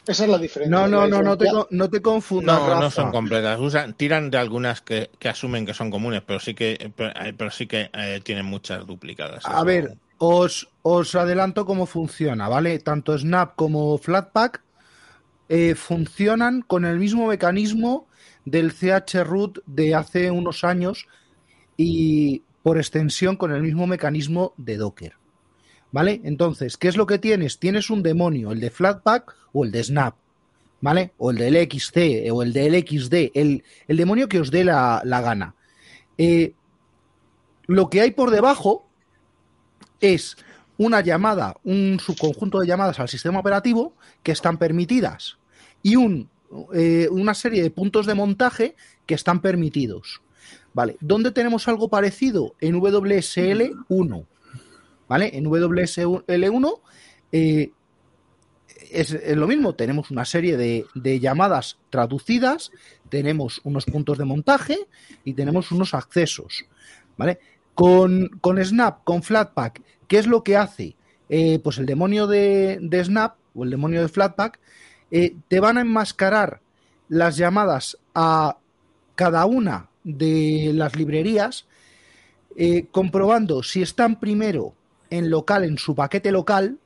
Esa es la diferencia. No, no, no, no te, no te confundas. No, no son completas. Usan, tiran de algunas que, que asumen que son comunes, pero sí que, pero, eh, pero sí que eh, tienen muchas duplicadas. A Eso- ver, os, os adelanto cómo funciona, ¿vale? Tanto Snap como Flatpak eh, funcionan con el mismo mecanismo del chroot de hace unos años y por extensión con el mismo mecanismo de Docker. ¿Vale? Entonces, ¿qué es lo que tienes? Tienes un demonio, el de Flatpak o el de Snap. ¿Vale? O el del XC o el del XD, el, el demonio que os dé la, la gana. Eh, lo que hay por debajo es una llamada, un subconjunto de llamadas al sistema operativo que están permitidas y un, eh, una serie de puntos de montaje que están permitidos. Vale, ¿dónde tenemos algo parecido? En WSL1. ¿Vale? En WSL1 eh, es, lo mismo, tenemos una serie de, llamadas traducidas, tenemos unos puntos de montaje y tenemos unos accesos. ¿Vale? Con, con Snap, con Flatpak, ¿qué es lo que hace? Eh, pues el demonio de, Snap o el demonio de Flatpak eh, te van a enmascarar las llamadas a cada una de las librerías, comprobando si están primero en local, en su paquete local,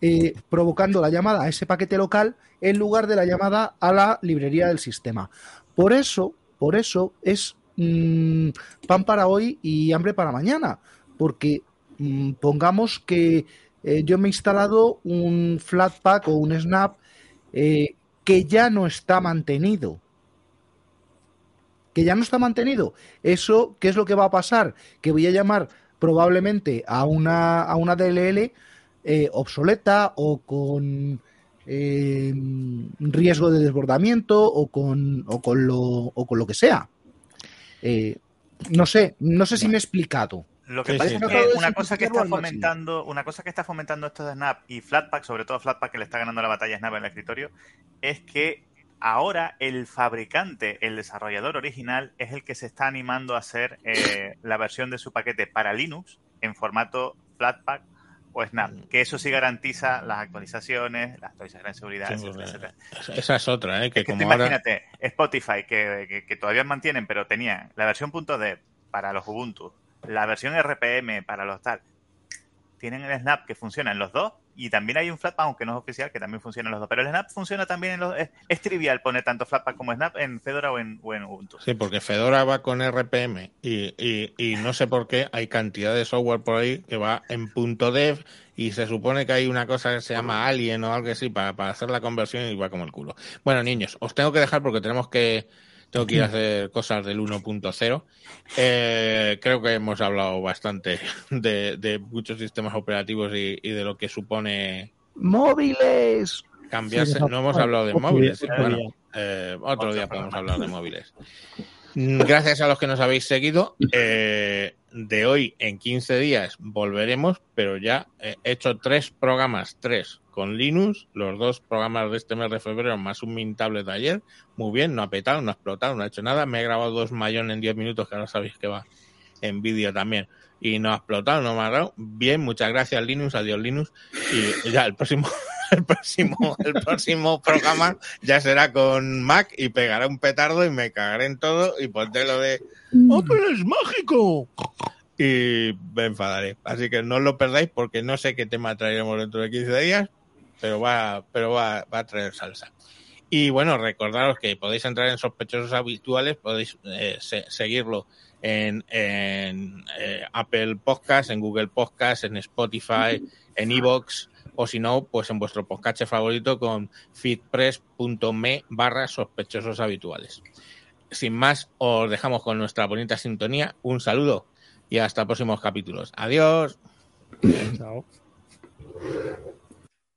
eh, provocando la llamada a ese paquete local en lugar de la llamada a la librería del sistema. Por eso, por eso es mm, pan para hoy y hambre para mañana, porque mm, pongamos que eh, yo me he instalado un Flatpak o un Snap eh, que ya no está mantenido. Que ya no está mantenido. Eso, ¿qué es lo que va a pasar? Que voy a llamar probablemente a una, a una DLL eh, obsoleta o con eh, riesgo de desbordamiento o con, o con, lo, o con lo que sea. Eh, no sé, no sé si me he explicado. Lo que Sí, pasa sí, es que una cosa que está fomentando, una cosa que está fomentando esto de Snap y Flatpak, sobre todo Flatpak que le está ganando la batalla a Snap en el escritorio, es que ahora el fabricante, el desarrollador original, es el que se está animando a hacer eh, [laughs] la versión de su paquete para Linux en formato Flatpak o Snap, que eso sí garantiza las actualizaciones, las actualizaciones de seguridad, Sí, etcétera, etcétera. Esa- es otra, ¿eh? que Es que como ahora... imagínate, Spotify, que, que- que todavía mantienen, pero tenía la versión .dev para los Ubuntu, la versión RPM para los tal, tienen el Snap que funciona en los dos, y también hay un Flatpak, aunque no es oficial, que también funciona en los dos, pero el Snap funciona también en los es, trivial poner tanto Flatpak como Snap en Fedora o en, Ubuntu. Sí, porque Fedora va con RPM y, y- y no sé por qué hay cantidad de software por ahí que va en punto .dev y se supone que hay una cosa que se llama Alien o algo así para, para hacer la conversión y va como el culo. Bueno, niños, os tengo que dejar porque tenemos que tengo que ir a hacer cosas del 1.0. Eh, creo que hemos hablado bastante de, de muchos sistemas operativos y, y de lo que supone ¡Móviles! cambiarse. Sí, no hemos hablado de móviles. Bueno, día. eh, otro día podemos hablar de móviles. Gracias a los que nos habéis seguido. Eh, de hoy en 15 días volveremos, pero ya he hecho tres programas, tres con Linux, los dos programas de este mes de febrero más un Mint Tablet de ayer. Muy bien, no ha petado, no ha explotado, no ha hecho nada. Me he grabado dos mayón en 10 minutos, que ahora sabéis que va en vídeo también. Y no ha explotado, no me ha dado. Bien, muchas gracias Linux, adiós Linux. Y ya el próximo, [laughs] el próximo, el próximo programa ya será con Mac y pegaré un petardo y me cagaré en todo y pondré lo de ¡Oh, pero es mágico! Y me enfadaré. Así que no lo perdáis porque no sé qué tema traeremos dentro de 15 días, pero va, pero va, va a traer salsa. Y bueno, recordaros que podéis entrar en sospechosos habituales, podéis eh, se- seguirlo en, en eh, Apple Podcast, en Google Podcast, en Spotify, en Evox, o si no, pues en vuestro podcast favorito con feedpress.me barra sospechosos habituales. Sin más, os dejamos con nuestra bonita sintonía. Un saludo y hasta próximos capítulos. Adiós.